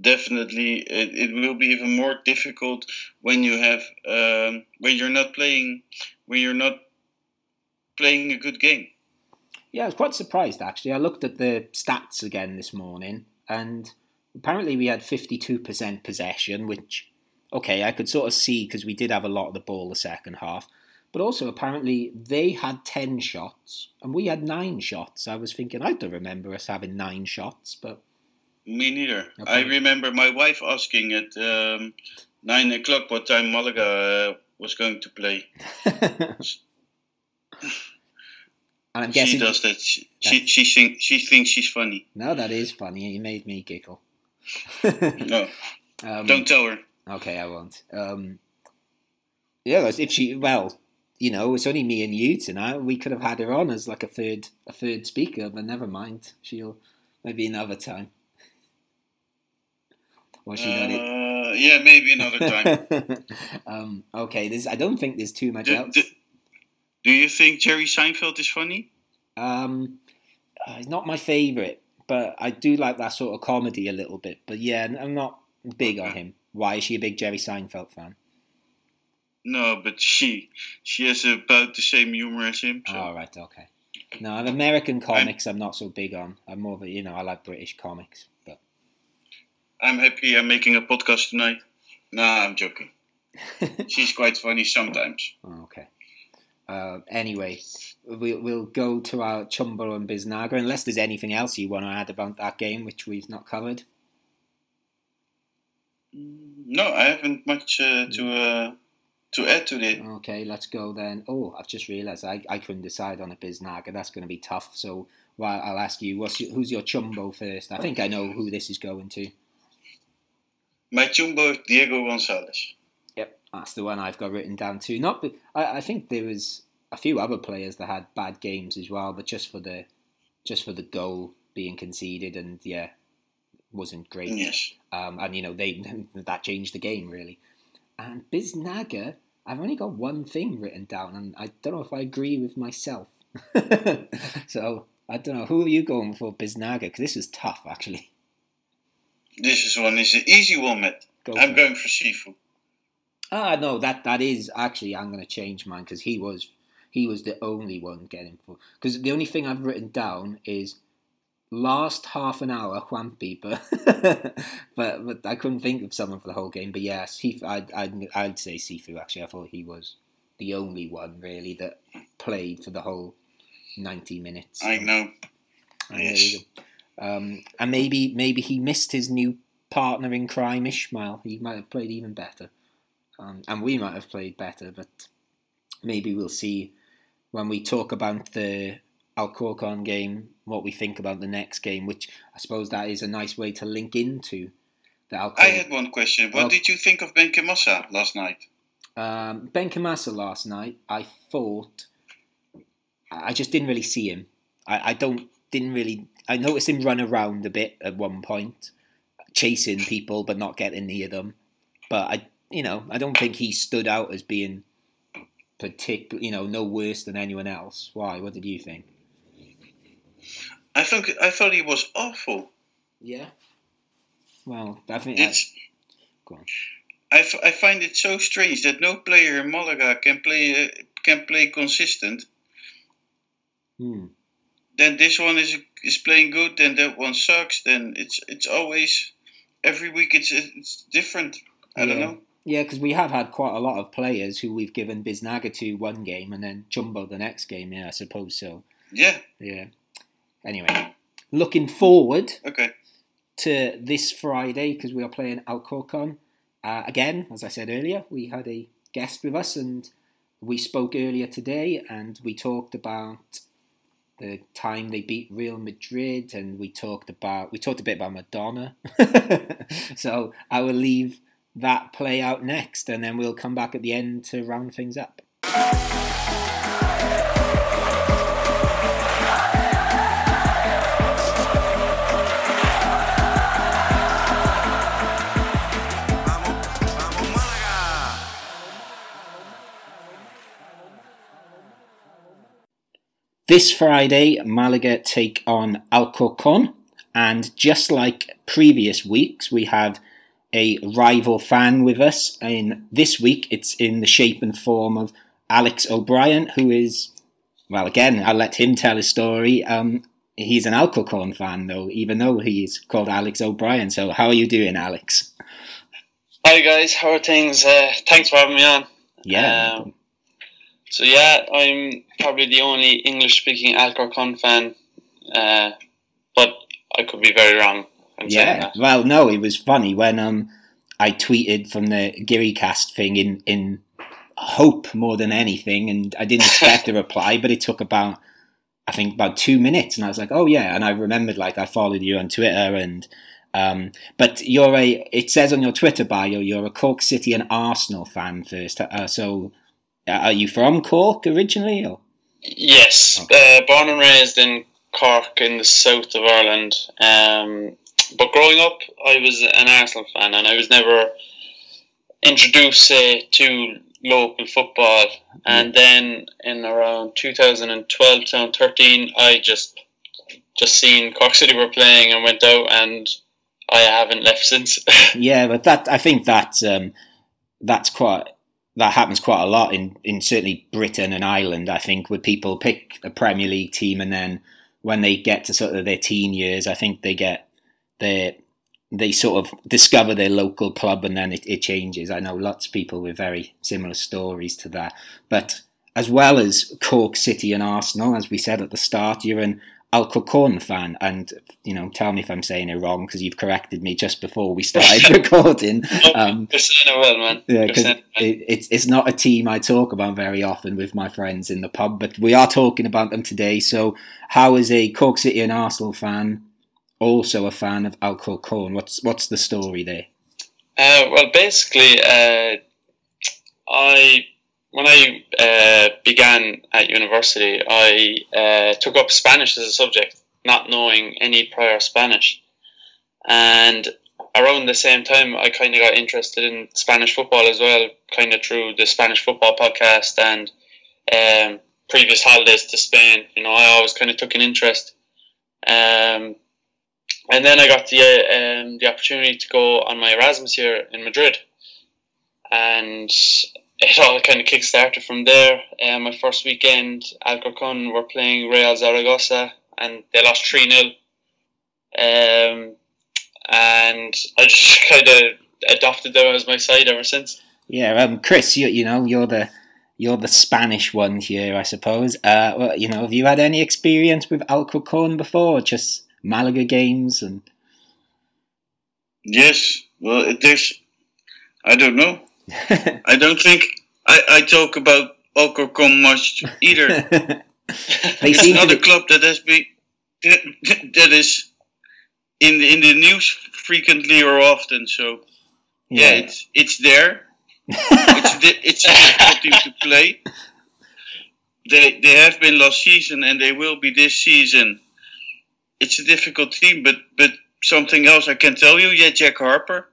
definitely it, it will be even more difficult when you have um, when you're not playing when you're not playing a good game. Yeah, I was quite surprised actually. I looked at the stats again this morning, and apparently we had fifty-two percent possession, which okay, I could sort of see because we did have a lot of the ball the second half. But also, apparently, they had 10 shots and we had nine shots. I was thinking, I don't remember us having nine shots, but me neither. Okay. I remember my wife asking at um, nine o'clock what time Malaga uh, was going to play. [laughs] and I'm guessing she does that. She she she, think, she thinks she's funny. No, that is funny. You made me giggle. no, [laughs] um, don't tell her. Okay, I won't. Um, yeah, if she well, you know, it's only me and you tonight. We could have had her on as like a third a third speaker, but never mind. She'll maybe another time. She uh, it? Yeah, maybe another time. [laughs] um, okay, there's. I don't think there's too much do, else. Do, do, you think Jerry Seinfeld is funny? Um, uh, he's not my favourite, but I do like that sort of comedy a little bit. But yeah, I'm not big on him. Why is she a big Jerry Seinfeld fan? No, but she she has about the same humor as him. So. Oh right, okay. No, American comics I'm, I'm not so big on. I'm more of a you know I like British comics. I'm happy I'm making a podcast tonight. Nah, I'm joking. [laughs] She's quite funny sometimes. Oh, okay. Uh, anyway, we'll, we'll go to our Chumbo and Biznaga, unless there's anything else you want to add about that game which we've not covered. No, I haven't much uh, to uh, to add to it. Okay, let's go then. Oh, I've just realised I, I couldn't decide on a Biznaga. That's going to be tough. So well, I'll ask you, what's your, who's your Chumbo first? I think I know who this is going to. My Chumbo Diego Gonzalez. Yep, that's the one I've got written down too. Not, I, I think there was a few other players that had bad games as well, but just for the just for the goal being conceded and yeah, wasn't great. Yes. Um, and you know they [laughs] that changed the game really. And Biznaga, I've only got one thing written down, and I don't know if I agree with myself. [laughs] so I don't know who are you going for, Biznaga? Because this is tough actually. This is one is an easy one, Matt. Go I'm going for Cifu. Ah, no, that that is actually I'm going to change mine because he was he was the only one getting for because the only thing I've written down is last half an hour Juanpi, but [laughs] but but I couldn't think of someone for the whole game. But yes, he I'd, I'd I'd say Cifu. Actually, I thought he was the only one really that played for the whole ninety minutes. I know. yes. Um, and maybe maybe he missed his new partner in crime, Ismael. He might have played even better, um, and we might have played better. But maybe we'll see when we talk about the Alcorcon game what we think about the next game. Which I suppose that is a nice way to link into the Alcorcon. I had one question. What did you think of Ben Benkhemassa last night? Um, Benkhemassa last night, I thought I just didn't really see him. I, I don't didn't really I noticed him run around a bit at one point, chasing people but not getting near them. But I, you know, I don't think he stood out as being particular, you know, no worse than anyone else. Why? What did you think? I think I thought he was awful. Yeah. Well, I think it's. Go on. I, f- I find it so strange that no player in Malaga can play uh, can play consistent. Hmm then this one is is playing good, then that one sucks. Then it's it's always every week it's it's different. I yeah. don't know. Yeah, because we have had quite a lot of players who we've given Biznaga to one game and then Chumbo the next game. Yeah, I suppose so. Yeah. Yeah. Anyway, looking forward. Okay. To this Friday because we are playing Alcorcon. Uh, again, as I said earlier, we had a guest with us and we spoke earlier today and we talked about the time they beat Real Madrid, and we talked about we talked a bit about Madonna. [laughs] so I will leave that play out next, and then we'll come back at the end to round things up. This Friday, Malaga take on Alcorcon And just like previous weeks, we have a rival fan with us. And this week, it's in the shape and form of Alex O'Brien, who is, well, again, I'll let him tell his story. Um, he's an Alcorcon fan, though, even though he's called Alex O'Brien. So, how are you doing, Alex? Hi, guys. How are things? Uh, thanks for having me on. Yeah. Um, so, yeah, I'm probably the only English speaking Alcorcon fan, uh, but I could be very wrong. Yeah. Well, no, it was funny when um, I tweeted from the GearyCast thing in, in hope more than anything, and I didn't [laughs] expect a reply, but it took about I think about two minutes, and I was like, oh yeah, and I remembered like I followed you on Twitter, and um, but you're a it says on your Twitter bio you're a Cork City and Arsenal fan first, uh, so are you from Cork originally? Or? Yes, okay. uh, born and raised in Cork in the south of Ireland. Um, but growing up, I was an Arsenal fan, and I was never introduced say, to local football. And then in around 2012, 2013, I just just seen Cork City were playing and went out, and I haven't left since. [laughs] yeah, but that I think that um, that's quite that happens quite a lot in, in certainly Britain and Ireland. I think where people pick a Premier League team and then when they get to sort of their teen years, I think they get their they sort of discover their local club and then it, it changes. I know lots of people with very similar stories to that. But as well as Cork City and Arsenal, as we said at the start, you're an Alcorcon fan, and you know, tell me if I'm saying it wrong because you've corrected me just before we started [laughs] recording. Um, You're saying it well, man. Yeah, because it, it's it's not a team I talk about very often with my friends in the pub, but we are talking about them today. So, how is a Cork City and Arsenal fan also a fan of Alcorcon. What's what's the story there? Uh, well, basically, uh, I when I uh, began at university, I uh, took up Spanish as a subject, not knowing any prior Spanish, and around the same time, I kind of got interested in Spanish football as well, kind of through the Spanish football podcast and um, previous holidays to Spain. You know, I always kind of took an interest. Um, and then I got the um, the opportunity to go on my Erasmus year in Madrid, and it all kind of kick-started from there. Um, my first weekend, Alcorcon were playing Real Zaragoza, and they lost three 0 um, and I just [laughs] kind of adopted them as my side ever since. Yeah, um, Chris, you you know you're the you're the Spanish one here, I suppose. Uh, well, you know, have you had any experience with Alcorcon before? Just Malaga games and. Yes, well, there's. I don't know. [laughs] I don't think I, I talk about Alcorcon much either. [laughs] [laughs] it's another be... club that has been that, that is in the, in the news frequently or often. So yeah, yeah it's it's there. it's it's a difficult team to play. They they have been last season and they will be this season it's a difficult team, but but something else I can tell you. Yeah, Jack Harper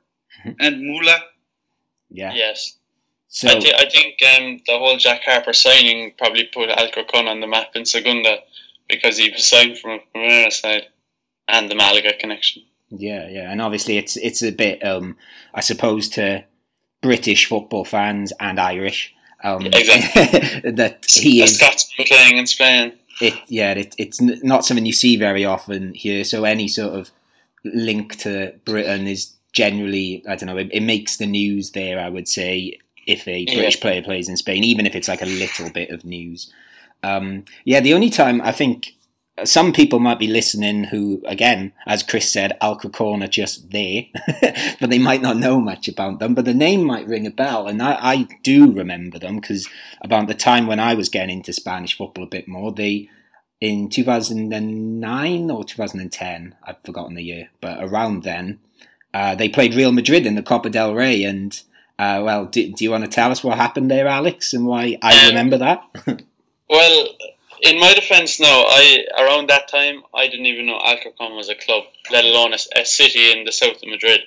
mm-hmm. and Mula. Yeah. Yes. So I, th- I think um, the whole Jack Harper signing probably put Alcorcon on the map in Segunda because he was signed from a Primera side and the Malaga connection. Yeah, yeah, and obviously it's it's a bit, um, I suppose, to British football fans and Irish. Um, exactly. [laughs] that he is playing in Spain it yeah it, it's not something you see very often here so any sort of link to britain is generally i don't know it, it makes the news there i would say if a british yeah. player plays in spain even if it's like a little bit of news um, yeah the only time i think some people might be listening who, again, as Chris said, Alcorcon are just there, [laughs] but they might not know much about them. But the name might ring a bell, and I, I do remember them because about the time when I was getting into Spanish football a bit more, they in 2009 or 2010, I've forgotten the year, but around then, uh, they played Real Madrid in the Copa del Rey, and uh, well, do, do, you want to tell us what happened there, Alex, and why I um, remember that? [laughs] well in my defence, no. I around that time I didn't even know Alcorcon was a club, let alone a, a city in the south of Madrid.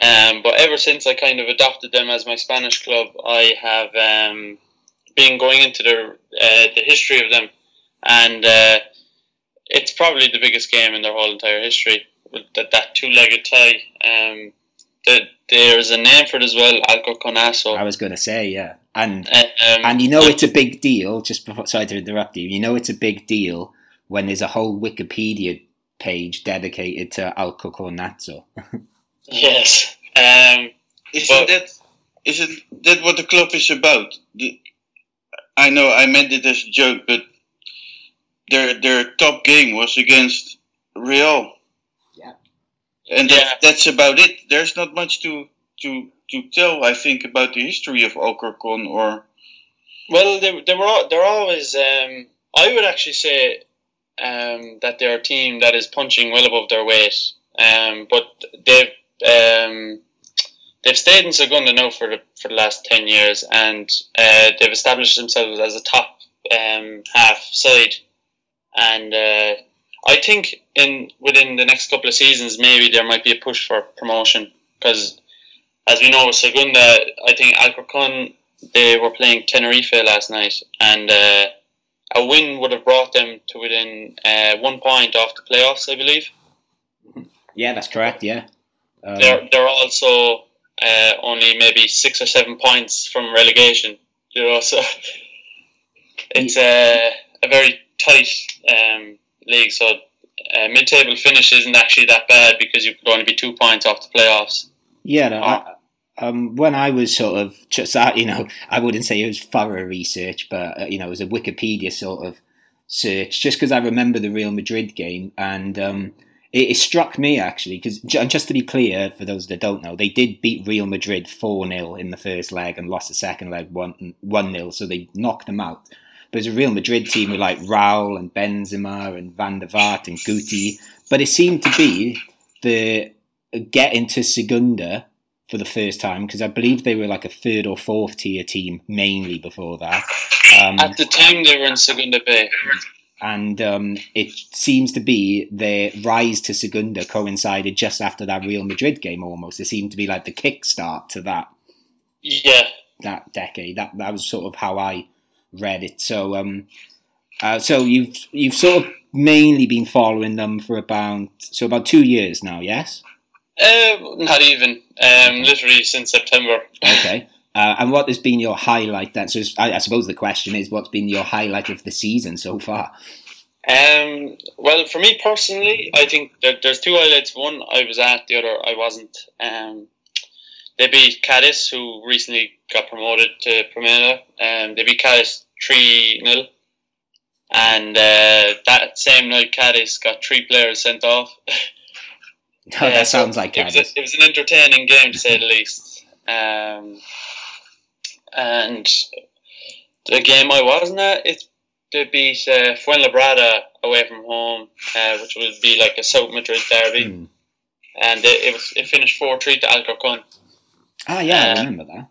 Um, but ever since I kind of adopted them as my Spanish club, I have um, been going into the uh, the history of them, and uh, it's probably the biggest game in their whole entire history. That, that two-legged tie. Um, that there's a name for it as well, Alcorconazo. I was going to say, yeah, and uh, um, and you know it's a big deal. Just before, sorry to interrupt you. You know it's a big deal when there's a whole Wikipedia page dedicated to Alcorconazo. [laughs] yes. Um, isn't that isn't that what the club is about? The, I know I meant it as a joke, but their their top game was against Real. And yeah. That's about it. There's not much to to to tell. I think about the history of Alcorcon or. Well, they, they were they're always. Um, I would actually say um, that they're a team that is punching well above their weight. Um, but they've um, they've stayed in Segunda now for the for the last ten years, and uh, they've established themselves as a top um, half side. And uh, I think in within the next couple of seasons, maybe there might be a push for promotion because, as we know, Segunda, I think Alcorcon they were playing Tenerife last night, and uh, a win would have brought them to within uh, one point off the playoffs, I believe. Yeah, that's correct. Yeah, um, they're they're also uh, only maybe six or seven points from relegation. You know, so [laughs] it's a, a very tight um, league. So uh, mid-table finish isn't actually that bad because you could only be two points off the playoffs. Yeah, no, I, um, when I was sort of just, uh, you know, I wouldn't say it was thorough research, but uh, you know, it was a Wikipedia sort of search, just because I remember the Real Madrid game, and um, it, it, struck me actually because, just to be clear, for those that don't know, they did beat Real Madrid four 0 in the first leg and lost the second leg one one 0 so they knocked them out. But it's a Real Madrid team with like Raul and Benzema and Van der Vaart and Guti, but it seemed to be the get into Segunda for the first time because I believe they were like a third or fourth tier team mainly before that. Um, At the time, they were in Segunda B. And um, it seems to be their rise to Segunda coincided just after that Real Madrid game almost. It seemed to be like the kickstart to that. Yeah. That decade. That that was sort of how I read it. So um, uh, so you've you've sort of mainly been following them for about so about two years now, yes? Uh, not even. Um, literally since September. Okay. [laughs] Uh, and what has been your highlight then? So I, I, suppose the question is, what's been your highlight of the season so far? Um, well, for me personally, I think that there's two highlights. One I was at, the other I wasn't. Um, they beat Cadiz, who recently got promoted to Primera. Um, they beat Cadiz 3 0. And uh, that same night, Cadiz got three players sent off. [laughs] [laughs] Oh, that sounds like it was, a, it was, an entertaining game to say the least. Um, and the game I wasn't at, it they beat uh, Fuenlabrada away from home, uh, which would be like a South Madrid derby, mm. and it, it, was it finished four three to Alcorcon. Ah, yeah, I um, remember that.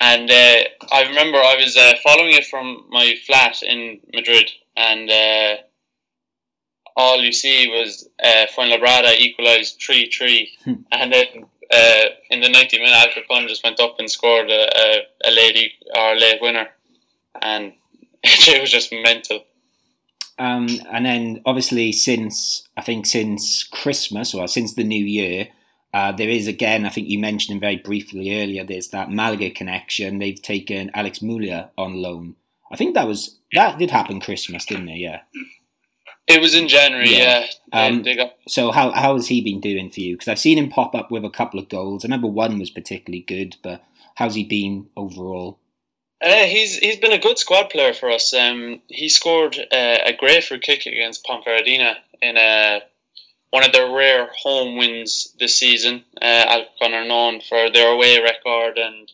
And uh, I remember I was uh, following it from my flat in Madrid, and uh, all you see was uh, Fuenlabrada equalised 3 3. Hmm. and then uh, in the 90 minute, Alcorcon just went up and scored a, a, a late or a late winner. And [laughs] it was just mental. Um, and then obviously since I think since Christmas or since the new year, uh, there is again. I think you mentioned him very briefly earlier. There's that Malaga connection. They've taken Alex Mula on loan. I think that was that did happen Christmas, didn't it? Yeah. It was in January, yeah. yeah. Um. So how how has he been doing for you? Because I've seen him pop up with a couple of goals. I remember one was particularly good, but how's he been overall? Uh, he's he's been a good squad player for us. Um, he scored uh, a great free kick against Ponferradina in a one of their rare home wins this season. Uh, Alcon are known for their away record, and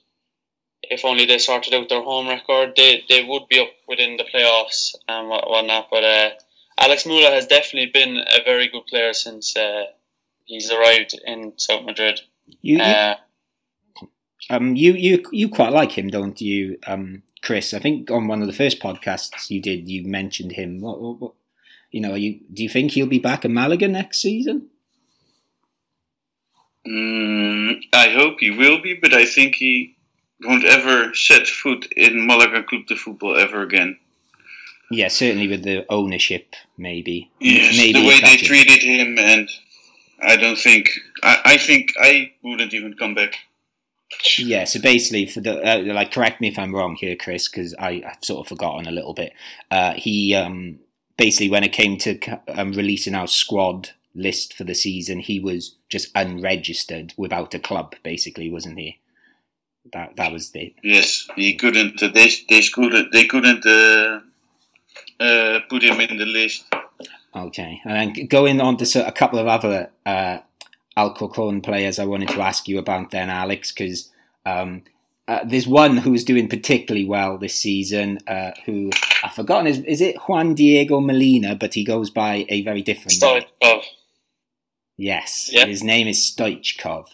if only they sorted out their home record, they, they would be up within the playoffs and whatnot. But uh, Alex Mula has definitely been a very good player since uh, he's arrived in South Madrid. You, you, uh, um, you, you, you quite like him, don't you, um, Chris? I think on one of the first podcasts you did, you mentioned him. What, what, what you know, you, do you think he'll be back in Malaga next season? Mm, I hope he will be, but I think he won't ever set foot in Malaga Club de Football ever again. Yeah, certainly with the ownership, maybe. Yes, maybe the way they treated him and I don't think. I, I think I wouldn't even come back. Yeah, so basically, for the uh, like, correct me if I'm wrong here, Chris, because I've sort of forgotten a little bit. Uh, he um, basically, when it came to um, releasing our squad list for the season, he was just unregistered without a club, basically, wasn't he? That that was the yes. He couldn't. Uh, they they couldn't. They couldn't uh, uh, put him in the list. Okay, and then going on to a couple of other uh, Alcorcon players, I wanted to ask you about then, Alex, because um, uh, there's one who's doing particularly well this season. Uh, who I've forgotten is is it Juan Diego Molina, but he goes by a very different Stoichkov. name. Yes, yep. his name is Stoichkov.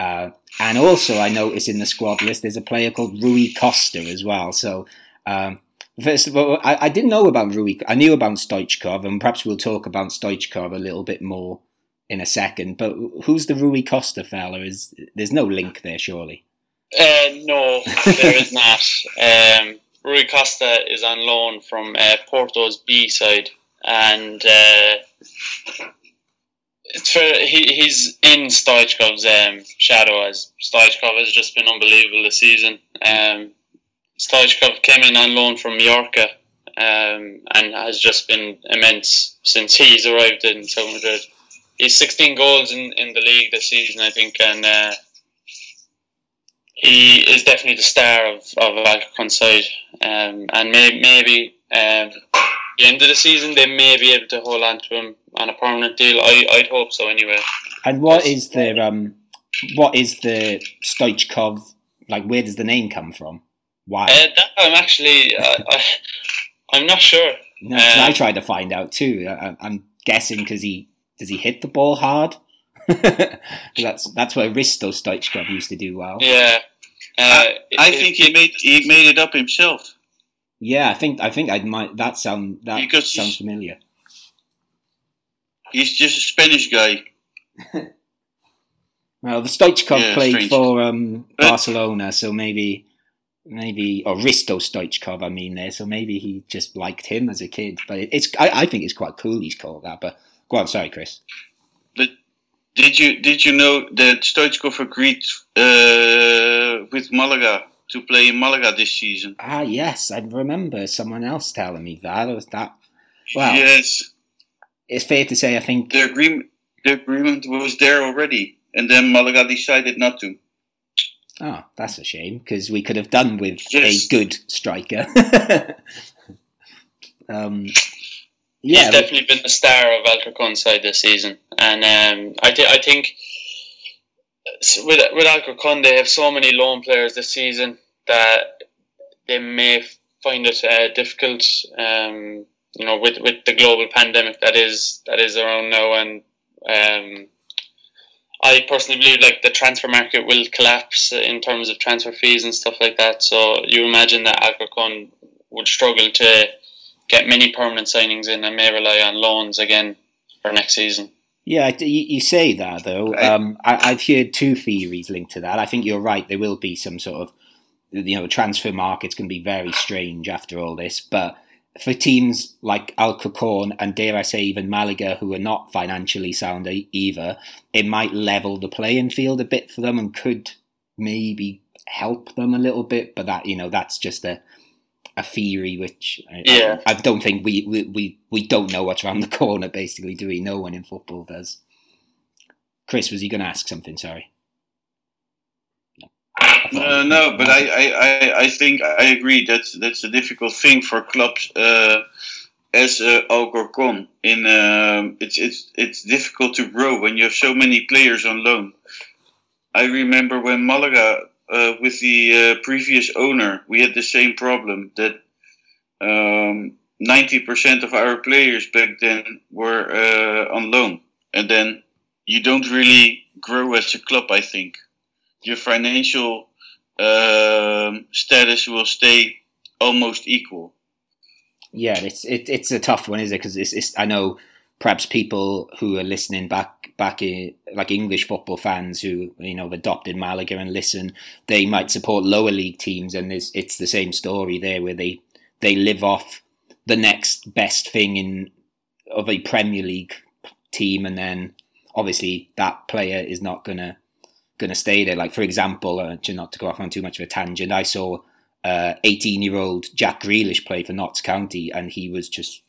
Uh, and also, I notice in the squad list there's a player called Rui Costa as well. So, um, first of all, I, I, didn't know about Rui. I knew about Stoichkov, and perhaps we'll talk about Stoichkov a little bit more in a second. But who's the Rui Costa fella? Is there's no link there, surely? Uh, no, there is not. Um, Rui Costa is on loan from uh, Porto's B side, and uh, it's for he, he's in Stoichkov's um, shadow as Stoichkov has just been unbelievable this season. Um, Stoichkov came in on loan from Mallorca um, and has just been immense since he's arrived in South Madrid. He's 16 goals in, in the league this season, I think, and uh, he is definitely the star of, of Alcorcon side. Um, and may, maybe um, the end of the season, they may be able to hold on to him on a permanent deal. I, I'd hope so anyway. And what is the um, what is the Stoichkov like? Where does the name come from? Why? Uh, that I'm actually uh, I, am not sure. No, um, I tried to find out too. I, am guessing because he does he hit the ball hard. [laughs] that's that's where Hristo Stoichkov used to do well. Yeah, uh, I, I it, think it, he made he made it up himself. Yeah, I think I think I might. That sound that because sounds familiar. He's just a Spanish guy. [laughs] well, the Stoichkov yeah, played strange. for um, Barcelona, so maybe maybe or Hristo Stoichkov. I mean, there, so maybe he just liked him as a kid. But it's I, I think it's quite cool he's called that. But go on, sorry, Chris. Did you did you know that Stoichkov agreed uh, with Malaga to play in Malaga this season. Ah, yes, I remember someone else telling me that. Was that? Well, yes. It's fair to say, I think the agreement the agreement was there already, and then Malaga decided not to. Oh, that's a shame because we could have done with yes. a good striker. [laughs] um, yeah, he's definitely been the star of Alcorcon side this season, and um, I, th- I think with with Alcorcon, they have so many loan players this season that they may find it uh, difficult. Um, you know, with with the global pandemic that is that is around now, and um, I personally believe like the transfer market will collapse in terms of transfer fees and stuff like that. So you imagine that Alcorcon would struggle to get many permanent signings in and may rely on loans again for next season. Yeah, you say that though. Um, I, have heard two theories linked to that. I think you're right. There will be some sort of, you know, transfer market's going to be very strange after all this. But for teams like Alcorcon and dare I say even Malaga, who are not financially sound either, it might level the playing field a bit for them and could maybe help them a little bit. But that, you know, that's just a a theory which yeah. I, I, don't think we, we, we, we don't know what's around the corner basically. Do we? No one in football does. Chris was he going to ask something? Sorry. No, uh, no but I, I, I think I agree. That's that's a difficult thing for clubs uh, as uh, Alcorcon in um, it's it's it's difficult to grow when you have so many players on loan. I remember when Malaga uh, with the uh, previous owner, we had the same problem that um, 90% of our players back then were uh, on loan. And then you don't really grow as a club, I think. Your financial um, status will stay almost equal. Yeah, it's it, it's a tough one, is it? Because it's, it's I know perhaps people who are listening back back in like English football fans who you know have adopted Malaga and listen, they might support lower league teams, and it's it's the same story there where they they live off the next best thing in of a Premier League team, and then obviously that player is not gonna gonna stay there. Like for example, uh, not to go off on too much of a tangent, I saw 18 uh, year old Jack Grealish play for Notts County, and he was just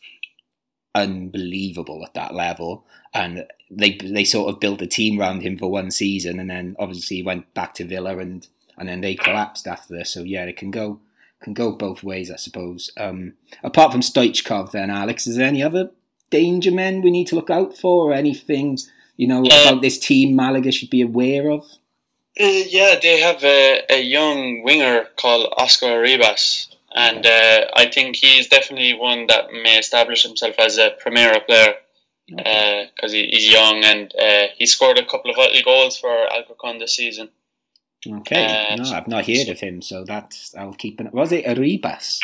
unbelievable at that level. And they they sort of built a team around him for one season, and then obviously he went back to Villa, and and then they collapsed after this. So yeah, it can go can go both ways, I suppose. Um, apart from Stoichkov, then Alex, is there any other danger men we need to look out for, or anything you know uh, about this team Malaga should be aware of? Uh, yeah, they have a, a young winger called Oscar Arribas, and uh, I think he's definitely one that may establish himself as a Premier player because uh, he, he's young and uh, he scored a couple of vital goals for Alcorcon this season. Okay, no, I've not heard of him, so that's I'll keep it. Was it Arribas?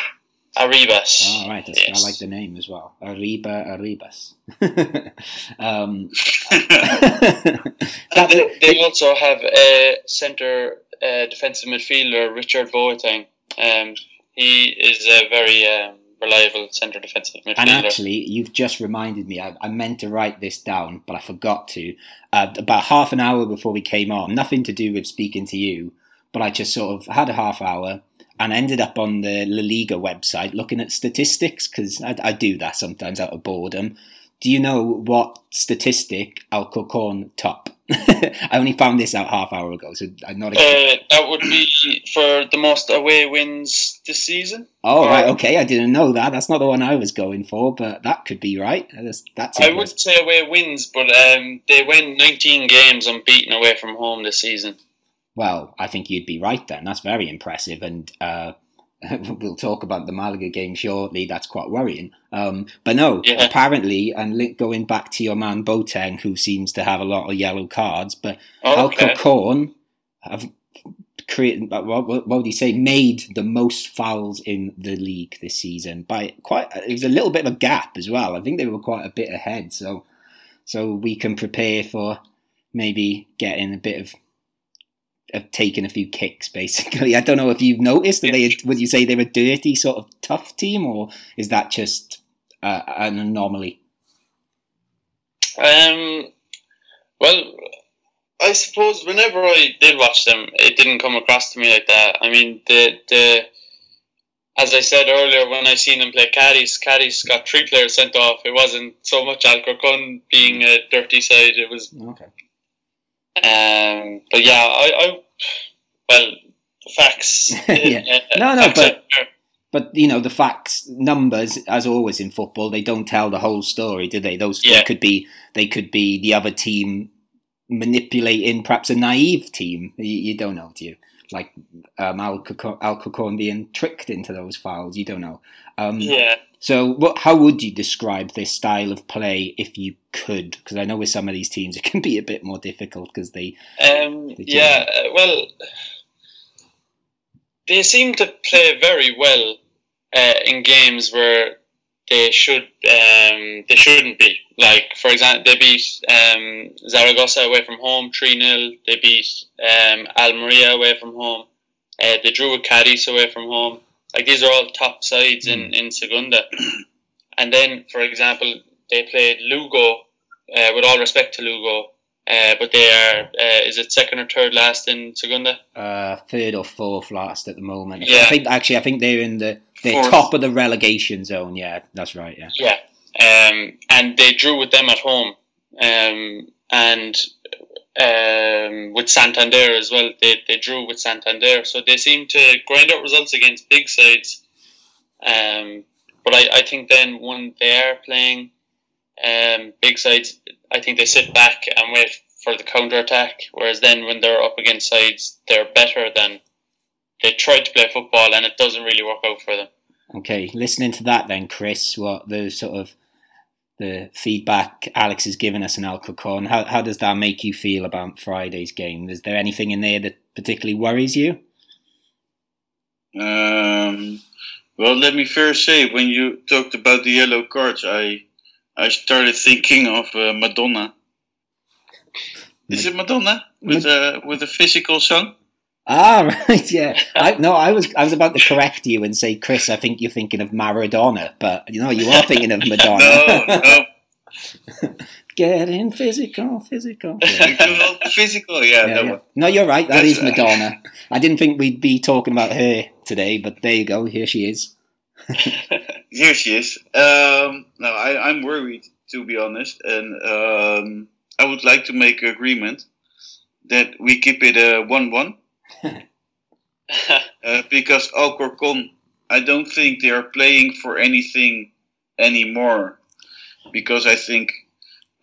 Arribas. Oh, right. Yes. I like the name as well. Arriba Arribas. [laughs] um, [laughs] they, they, also have a centre uh, defensive midfielder, Richard Boateng. Um, he is a very um, reliable centre defensive midfielder. And actually, you've just reminded me. I, I meant to write this down, but I forgot to. Uh, about half an hour before we came on, nothing to do with speaking to you, but I just sort of had a half hour and ended up on the La Liga website looking at statistics because I, I, do that sometimes out of boredom. Do you know what statistic Alcorcon top? [laughs] I only found this out half hour ago, so I'm not. Uh, that would be for the most away wins this season. Oh or, right, okay. I didn't know that. That's not the one I was going for, but that could be right. That's. that's I would say away wins, but um, they win 19 games unbeaten away from home this season. Well, I think you'd be right then. That's very impressive, and uh, [laughs] we'll talk about the Malaga game shortly. That's quite worrying. Um, but no, yeah. apparently, and going back to your man Boateng, who seems to have a lot of yellow cards, but oh, okay. Alcorcon have created, what, what, what would you say, made the most fouls in the league this season by quite. It was a little bit of a gap as well. I think they were quite a bit ahead, so so we can prepare for maybe getting a bit of have taken a few kicks. Basically, [laughs] I don't know if you've noticed. that they would you say they're a dirty sort of tough team, or is that just uh, an anomaly? Um. Well, I suppose whenever I did watch them, it didn't come across to me like that. I mean, the the as I said earlier, when I seen them play Cadiz, Cadiz got three players sent off. It wasn't so much Alcorcon being a dirty side. It was okay. Um, but yeah, I, I well, facts. [laughs] yeah. Uh, no, no, but but you know the facts, numbers, as always in football, they don't tell the whole story, do they? Those yeah. they could be they could be the other team manipulating perhaps a naive team. You, you don't know, do you? Like um, Alcorcon being tricked into those fouls. You don't know. Um, yeah. So, what, how would you describe this style of play if you could? Because I know with some of these teams [laughs] it can be a bit more difficult because they. Um, they yeah, uh, well, they seem to play very well uh, in games where they should um, they shouldn't be. Like for example, they beat um, Zaragoza away from home three 0 They beat um, Almeria away from home. Uh, they drew with Cadiz away from home. Like these are all top sides in, mm. in Segunda. And then, for example, they played Lugo, uh, with all respect to Lugo, uh, but they are, uh, is it second or third last in Segunda? Uh, third or fourth last at the moment. Yeah. I think, actually, I think they're in the they're top of the relegation zone. Yeah, that's right. Yeah. Yeah. Um, and they drew with them at home. Um, and um, with Santander as well. They, they drew with Santander, so they seem to grind out results against big sides. Um, but I, I think then when they are playing um, big sides, I think they sit back and wait for the counter attack. Whereas then when they're up against sides, they're better than they try to play football, and it doesn't really work out for them. Okay, listening to that then, Chris, what the sort of the feedback Alex has given us in Alcorcon. How, how does that make you feel about Friday's game? Is there anything in there that particularly worries you? Um, well, let me first say, when you talked about the yellow cards, I I started thinking of uh, Madonna. Is it Madonna with a with a physical song? Ah, [laughs] right, yeah. I, no, I was I was about to correct you and say, Chris, I think you're thinking of Maradona, but you know, you are thinking of [laughs] Madonna. no, no. [laughs] Getting physical, physical. physical, yeah. yeah, yeah. No, you're right. That is Madonna. I didn't think we'd be talking about her today, but there you go. Here she is. Here she is. Um, no, I, I'm worried to be honest, and um, I would like to make an agreement that we keep it a one-one. [laughs] uh, because Alcorcon, I don't think they are playing for anything anymore. Because I think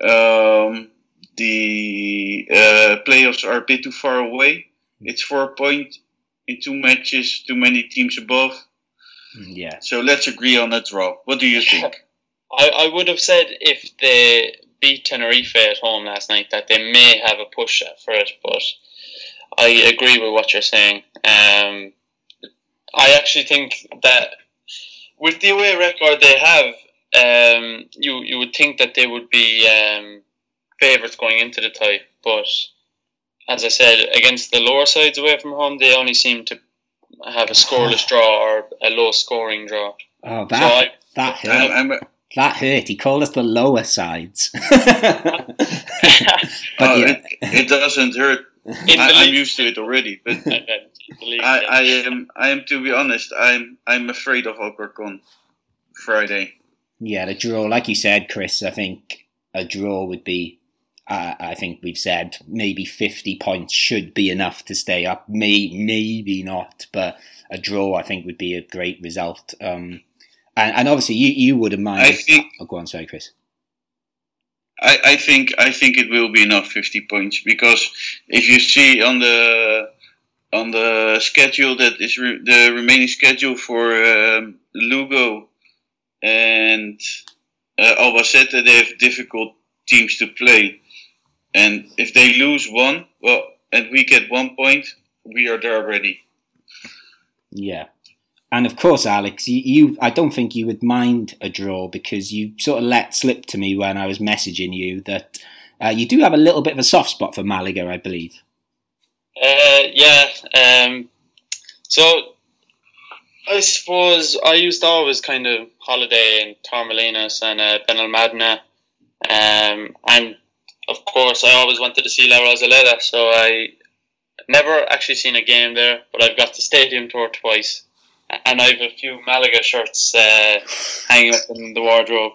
um, the uh, playoffs are a bit too far away. It's four point in two matches, too many teams above. Yeah. So let's agree on a draw. What do you [laughs] think? I, I would have said if they beat Tenerife at home last night that they may have a push for it, but I agree with what you're saying. Um, I actually think that with the away record they have, um, you you would think that they would be um, favourites going into the tie, but as I said, against the lower sides away from home, they only seem to have a scoreless draw or a low scoring draw. Oh, that so I, that hurt. I'm, I'm, that hurt. He called us the lower sides. [laughs] [laughs] but oh, yeah. it, it, doesn't hurt. I, am used to it already. But [laughs] I, I, am. I am to be honest. I'm. I'm afraid of Alcorcon Friday. Yeah, the draw, like you said, Chris. I think a draw would be. Uh, I think we've said maybe 50 points should be enough to stay up. May, maybe not, but a draw I think would be a great result. Um, and, and obviously, you, you wouldn't mind. I think. Oh, go on, sorry, Chris. I, I think I think it will be enough fifty points because if you see on the on the schedule that is re, the remaining schedule for um, Lugo and uh, Albacete, they have difficult teams to play, and if they lose one, well, and we get one point, we are there already. Yeah, and of course, Alex, you, you, I don't think you would mind a draw because you sort of let slip to me when I was messaging you that uh, you do have a little bit of a soft spot for Malaga, I believe. Uh, yeah. Um, so I suppose I used to always kind of holiday in Torremolinos and uh, Benalmádena. Um, I'm, of course, I always wanted to see La Rosaleda, so I never actually seen a game there, but I've got the stadium tour twice and I have a few Malaga shirts uh, hanging up in the wardrobe.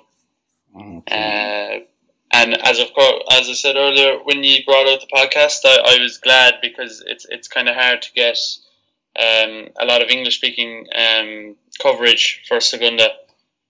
Okay. Uh, and as of course, as I said earlier, when you brought out the podcast, I, I was glad because it's it's kind of hard to get um, a lot of English speaking um, coverage for Segunda.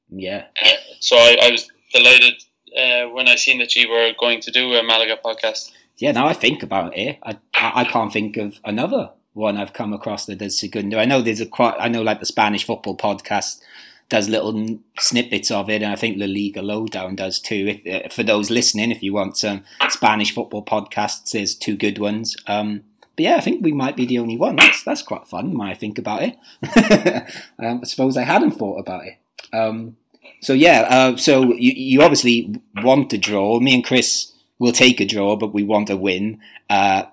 Yeah. Uh, so I, I was delighted uh, when I seen that you were going to do a Malaga podcast. Yeah, now I think about it, I I can't think of another one I've come across that does Segundo. I know there's a quite, I know like the Spanish football podcast does little snippets of it, and I think La Liga Lowdown does too. If, uh, for those listening, if you want some Spanish football podcasts, there's two good ones. Um, but yeah, I think we might be the only one. That's that's quite fun. When I think about it, [laughs] um, I suppose I hadn't thought about it. Um, so yeah, uh, so you, you obviously want a draw. Me and Chris will take a draw, but we want a win. Uh,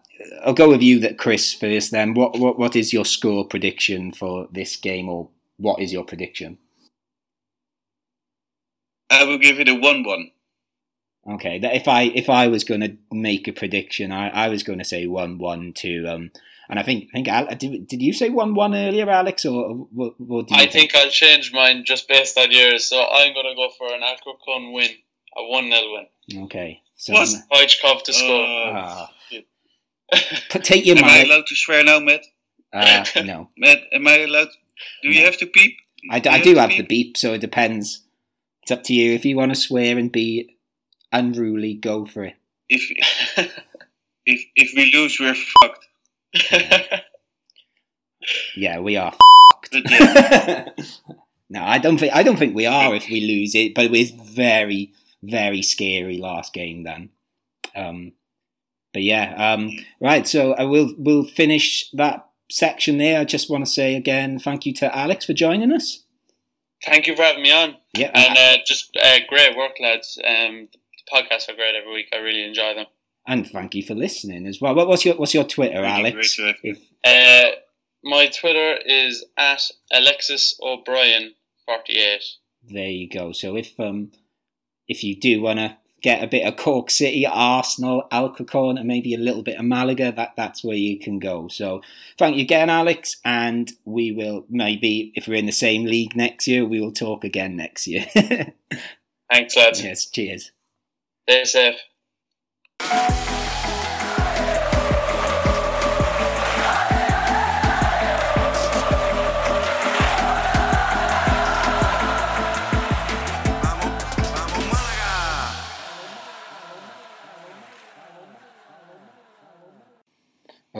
I'll go with you, that Chris first. Then, what what what is your score prediction for this game, or what is your prediction? I will give it a one-one. Okay, that if I if I was going to make a prediction, I, I was going to say one-one to um, and I think I think did, did you say one-one earlier, Alex, or what? what I think? think? I'll change mine just based on yours. So I'm going to go for an Alcorcon win, a one-nil win. Okay, so Stoichkov to score. Uh, ah. [laughs] Take your am mic. Am I allowed to swear now, Matt? Uh, [laughs] no. Matt, am I allowed? Do no. you have to beep? I, do, I do have, have the beep, so it depends. It's up to you. If you want to swear and be unruly, go for it. If [laughs] if if we lose, we're fucked. yeah, we are fucked. no, I don't think I don't think we are if we lose it, but it was very very scary last game then. Um, but yeah, um, right. So I will we'll finish that section there. I just want to say again, thank you to Alex for joining us. Thank you for having me on. Yeah, and uh, just uh, great work, lads. Um, the podcasts are great every week. I really enjoy them. And thank you for listening as well. What's your What's your Twitter, Alex? If, uh, my Twitter is at Alexis O'Brien forty eight. There you go. So if um if you do want to get a bit of Cork City, Arsenal, Alcorcon, and maybe a little bit of Malaga, that, that's where you can go. So thank you again, Alex, and we will maybe, if we're in the same league next year, we will talk again next year. [laughs] Thanks, lads. Yes, cheers. Stay safe.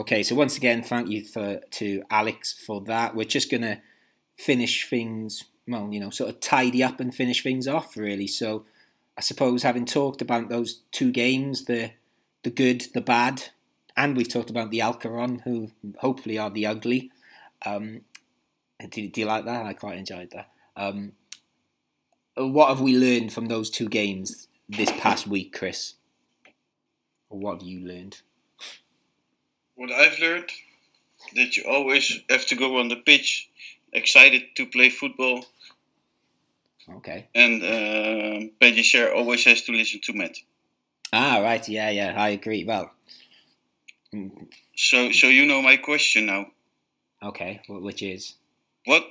Okay, so once again, thank you for to Alex for that. We're just gonna finish things, well, you know, sort of tidy up and finish things off, really. So, I suppose having talked about those two games, the the good, the bad, and we've talked about the Alcorcon, who hopefully are the ugly. Um, do, do, you like that? I quite enjoyed that. Um, what have we learned from those two games this past week, Chris? What have you learned? What I've learned that you always have to go on the pitch excited to play football. Okay. And uh, Pellicer always has to listen to Matt. Ah, right. Yeah, yeah. I agree. Well. So, so you know my question now. Okay, which is what?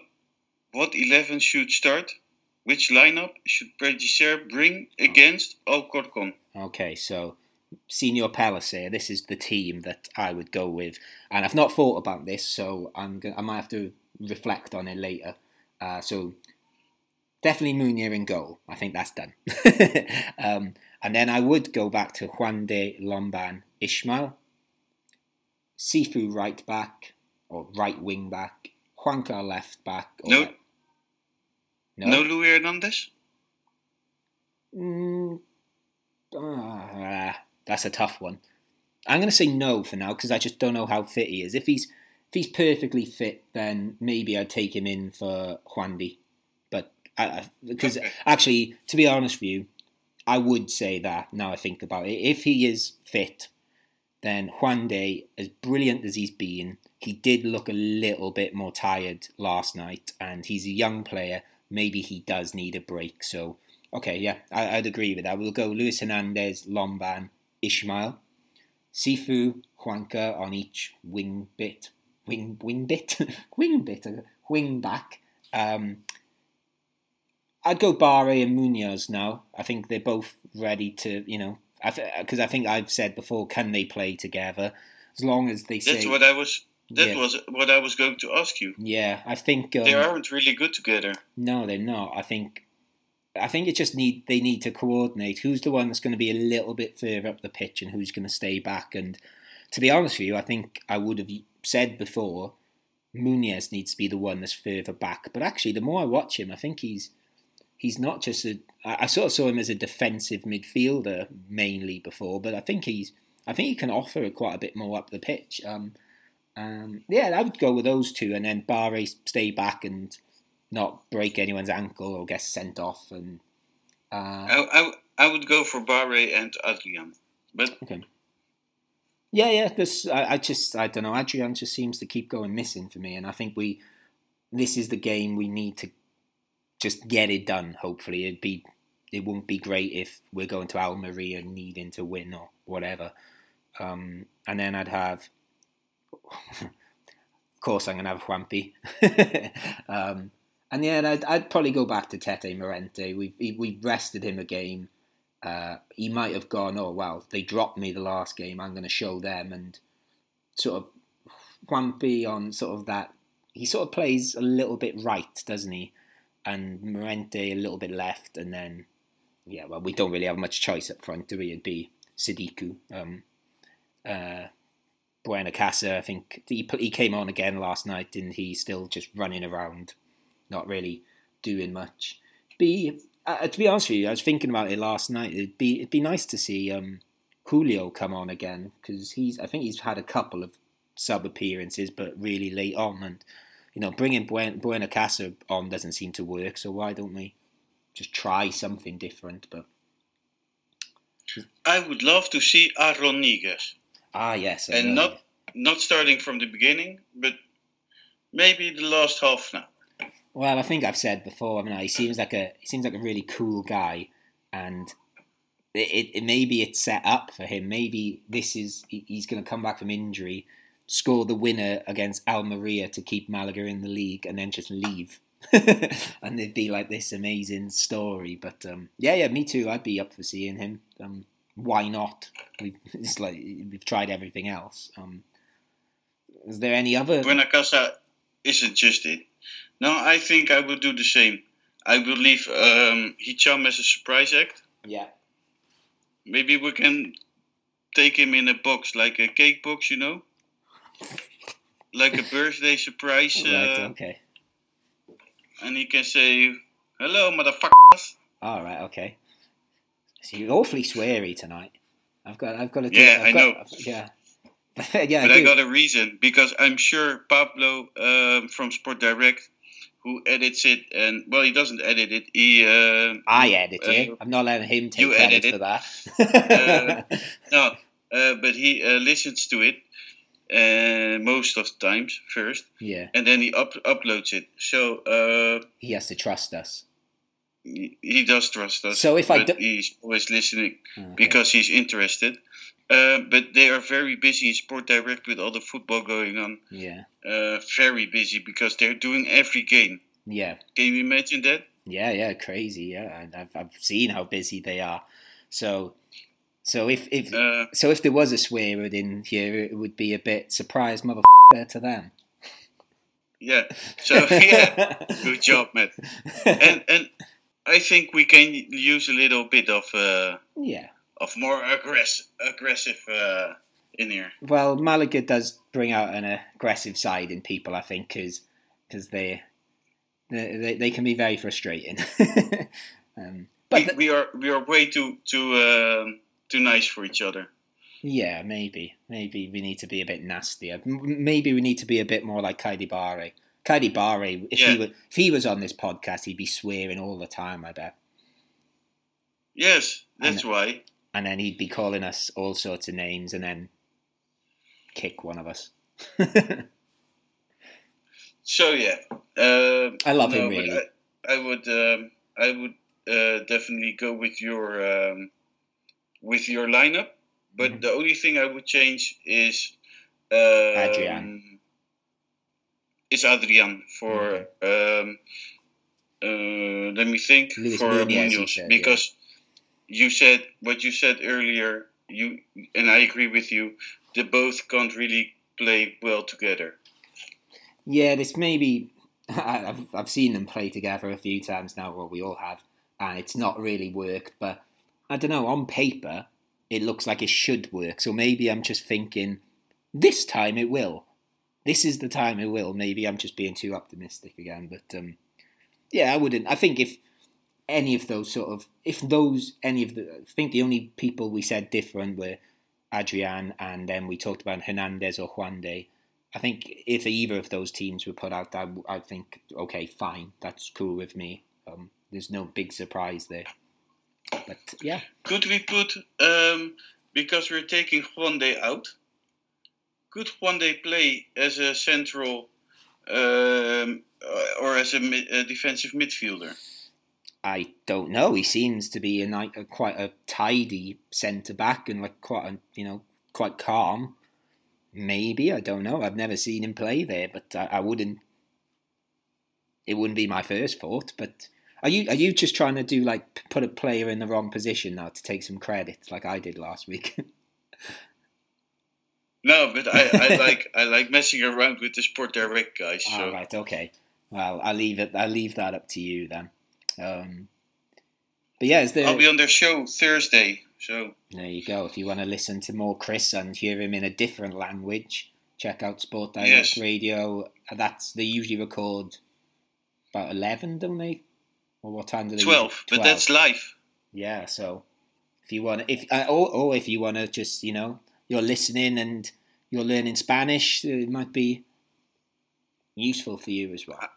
What eleven should start? Which lineup should Pellicer bring against Alcorcon? Okay, so Senior Pellicer, this is the team that I would go with. And I've not thought about this, so I'm gonna, I might have to reflect on it later. Uh, so definitely Munir in goal. I think that's done. [laughs] um, and then I would go back to Juande Lomban Ismael, Cifu right back or right wing back, Juanca left back. no, no, no Luis Hernandez. Mm, uh, that's a tough one. I'm going to say no for now because I just don't know how fit he is. If he's if he's perfectly fit, then maybe I'd take him in for Juande. But because actually, to be honest with you, I would say that now I think about it. If he is fit, then Juande, as brilliant as he's been, he did look a little bit more tired last night, and he's a young player. Maybe he does need a break. So, okay, yeah, I, would agree with that. We'll go Luis Hernandez, Lomban, Ismael, Cifu, Juanca on each wing bit, [laughs] wing wing bit, wing bit, wing back. Um, I'd go Bare and Munoz now. I think they're both ready to, you know, because I, I, think I've said before, can they play together? As long as they say. That's what I was. That yeah. was what I was going to ask you. Yeah, I think um, they aren't really good together. No, they're not. I think I think it just need they need to coordinate who's the one that's going to be a little bit further up the pitch and who's going to stay back. And to be honest with you, I think I would have said before Munoz needs to be the one that's further back. But actually, the more I watch him, I think he's he's not just a. I sort of saw him as a defensive midfielder mainly before, but I think he's I think he can offer quite a bit more up the pitch. Um, um, yeah, I would go with those two, and then Bare stay back and not break anyone's ankle or get sent off. And uh, I, I, I would go for Bare and Adrian, but okay. Yeah, yeah. This I, I just I don't know. Adrian just seems to keep going missing for me, and I think we this is the game we need to just get it done. Hopefully, it'd be it won't be great if we're going to Almeria needing to win or whatever. Um, and then I'd have, [laughs] of course, I'm gonna have Juanpi. [laughs] um, and yeah, I'd, I'd, probably go back to Tete Morente. We we rested him a game. Uh, he might have gone, oh well, they dropped me the last game. I'm going to show them, and sort of Juanpi on sort of that. He sort of plays a little bit right, doesn't he? And Morente a little bit left, and then yeah, well, we don't really have much choice up front, do we? It'd be Sadiku. Um, uh, Buenacasa, I think he he came on again last night, didn't he? still just running around not really doing much. Be uh, to be honest with you, I was thinking about it last night. It'd be it'd be nice to see um, Julio come on again because he's I think he's had a couple of sub appearances, but really late on, and you know bringing Buen, Buenacasa on doesn't seem to work. So why don't we just try something different? But I would love to see Aaron Niguez. Ah yes, and not not starting from the beginning, but maybe the last half now. Well, I think I've said before. I mean, he seems like a he seems like a really cool guy, and it, it maybe it's set up for him. Maybe this is he's going to come back from injury, score the winner against Almeria to keep Malaga in the league, and then just leave. [laughs] and it'd be like this amazing story. But um, yeah, yeah, me too. I'd be up for seeing him. Um, why not? We've, [laughs] it's like we've tried everything else. Um, is there any other? Buenacasa isn't just it. No, I think I will do the same. I will leave um, Hicham as a surprise act. Yeah. Maybe we can take him in a box, like a cake box, you know? Like a [laughs] birthday surprise. right, uh, okay. And he can say, hello, motherfuckers. All right, okay. So you're awfully sweary tonight. I've got, I've got to. Do, yeah, I've I got, know. Yeah, [laughs] yeah. But I, I, got a reason because I'm sure Pablo um, from Sport Direct, who edits it, and well, he doesn't edit it. He. Uh, I edit uh, it. I'm not letting him take you credit edit for that. uh, [laughs] no, uh, but he uh, listens to it uh, most of the times first. Yeah. And then he up- uploads it. So uh, he has to trust us. He, he does trust us. So if I do- he's always listening Okay. because he's interested. Uh, but they are very busy in Sport Direct with all the football going on. Yeah. Uh, very busy because they're doing every game. Yeah. Can you imagine that? Yeah, yeah, crazy. Yeah, I've I've seen how busy they are. So, so if if Uh, so, if there was a swear word in here, it would be a bit surprise motherfucker to them. yeah. [laughs] So yeah, good job, Matt. And and I think we can use a little bit of uh, yeah. Of more aggressive aggressive uh, in here. Well, Malaga does bring out an aggressive side in people, I think, because they, they they they can be very frustrating. [laughs] um, but we, the- we are we are way too too um too nice for each other. yeah, maybe maybe we need to be a bit nastier. M- Maybe we need to be a bit more like Keidi Bare. Keidi Bare, if he were, if he was on this podcast, he'd be swearing all the time. I bet. Yes, that's why. And then he'd be calling us all sorts of names and then kick one of us. [laughs] So yeah, um, I love no, him really. I, I would um, I would uh, definitely go with your um, with your lineup, but Mhm. the only thing I would change is um, Adrian. Is Adrian for um, uh, let me think Luis for Munoz, Munoz said, because you said what you said earlier. You and I agree with you. They both can't really play well together. Yeah, this maybe [laughs] I've I've seen them play together a few times now. Well, we all have, and it's not really worked. But I don't know. On paper, it looks like it should work. So maybe I'm just thinking this time it will. This is the time it will. Maybe I'm just being too optimistic again. But um, yeah, I wouldn't. I think if any of those sort of if those any of the I think the only people we said different were Adrian and then we talked about Hernandez or Juande. I think if either of those teams were put out, I, I'd think, okay, fine, that's cool with me. Um, there's no big surprise there. But yeah, Could we put um, because we're taking Juande out? Could Juande play as a central um, or as a, a defensive midfielder? I don't know. He seems to be a, a quite a tidy centre back and like quite a, you know quite calm. Maybe I don't know. I've never seen him play there, but I, I wouldn't. It wouldn't be my first thought. But are you are you just trying to do like put a player in the wrong position now to take some credit, like I did last week? [laughs] No, but I, I like I like messing around with the Sport Direct guys. Ah, so All right, okay. Well, I'll leave it. I'll leave that up to you then. Um, but yeah, is there? I'll be on their show Thursday. So There you go. If you want to listen to more Chris and hear him in a different language, check out Sport Direct Yes. Radio. That's they usually record about eleven, don't they? Or what time do they? twelve, but that's live. yeah. So if you want, if uh, or, or if you want to just you know you're listening and you're learning Spanish, it might be useful for you as well.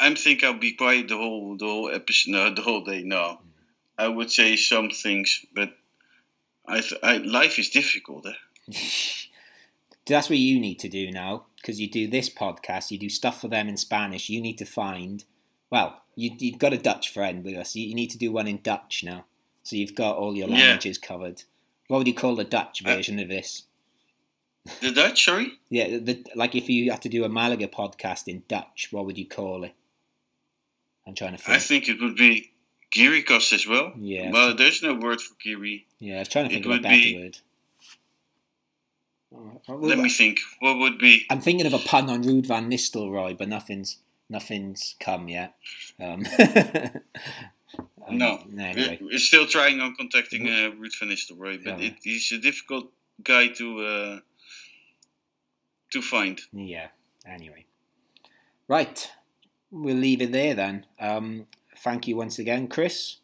I think I'll be quiet the whole the whole episode, no, the whole day. No, I would say some things, but I, th- I life is difficult. Eh? [laughs] That's what you need to do now because you do this podcast. You do stuff for them in Spanish. You need to find. Well, you, you've got a Dutch friend with us. You, you need to do one in Dutch now. So you've got all your languages yeah. covered. What would you call the Dutch uh, version uh, of this? The Dutch, sorry? Yeah, the, like if you had to do a Malaga podcast in Dutch, what would you call it? I'm trying to think. I think it would be Kirikos as well. Yeah. Well, there's no word for Kiri. Yeah, I was trying to think it of a better be, word. Let me think. What would be? I'm thinking of a pun on Ruud van Nistelrooy, but nothing's nothing's come yet. Um, [laughs] um, no, anyway. we're still trying on contacting uh, Ruud van Nistelrooy, but yeah. it, he's a difficult guy to uh, to find. Yeah. Anyway, right we'll leave it there then. Um, thank you once again, Chris.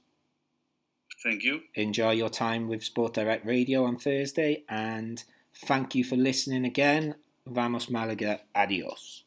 Thank you. Enjoy your time with Sport Direct Radio on Thursday, and thank you for listening again. Vamos Malaga, adios.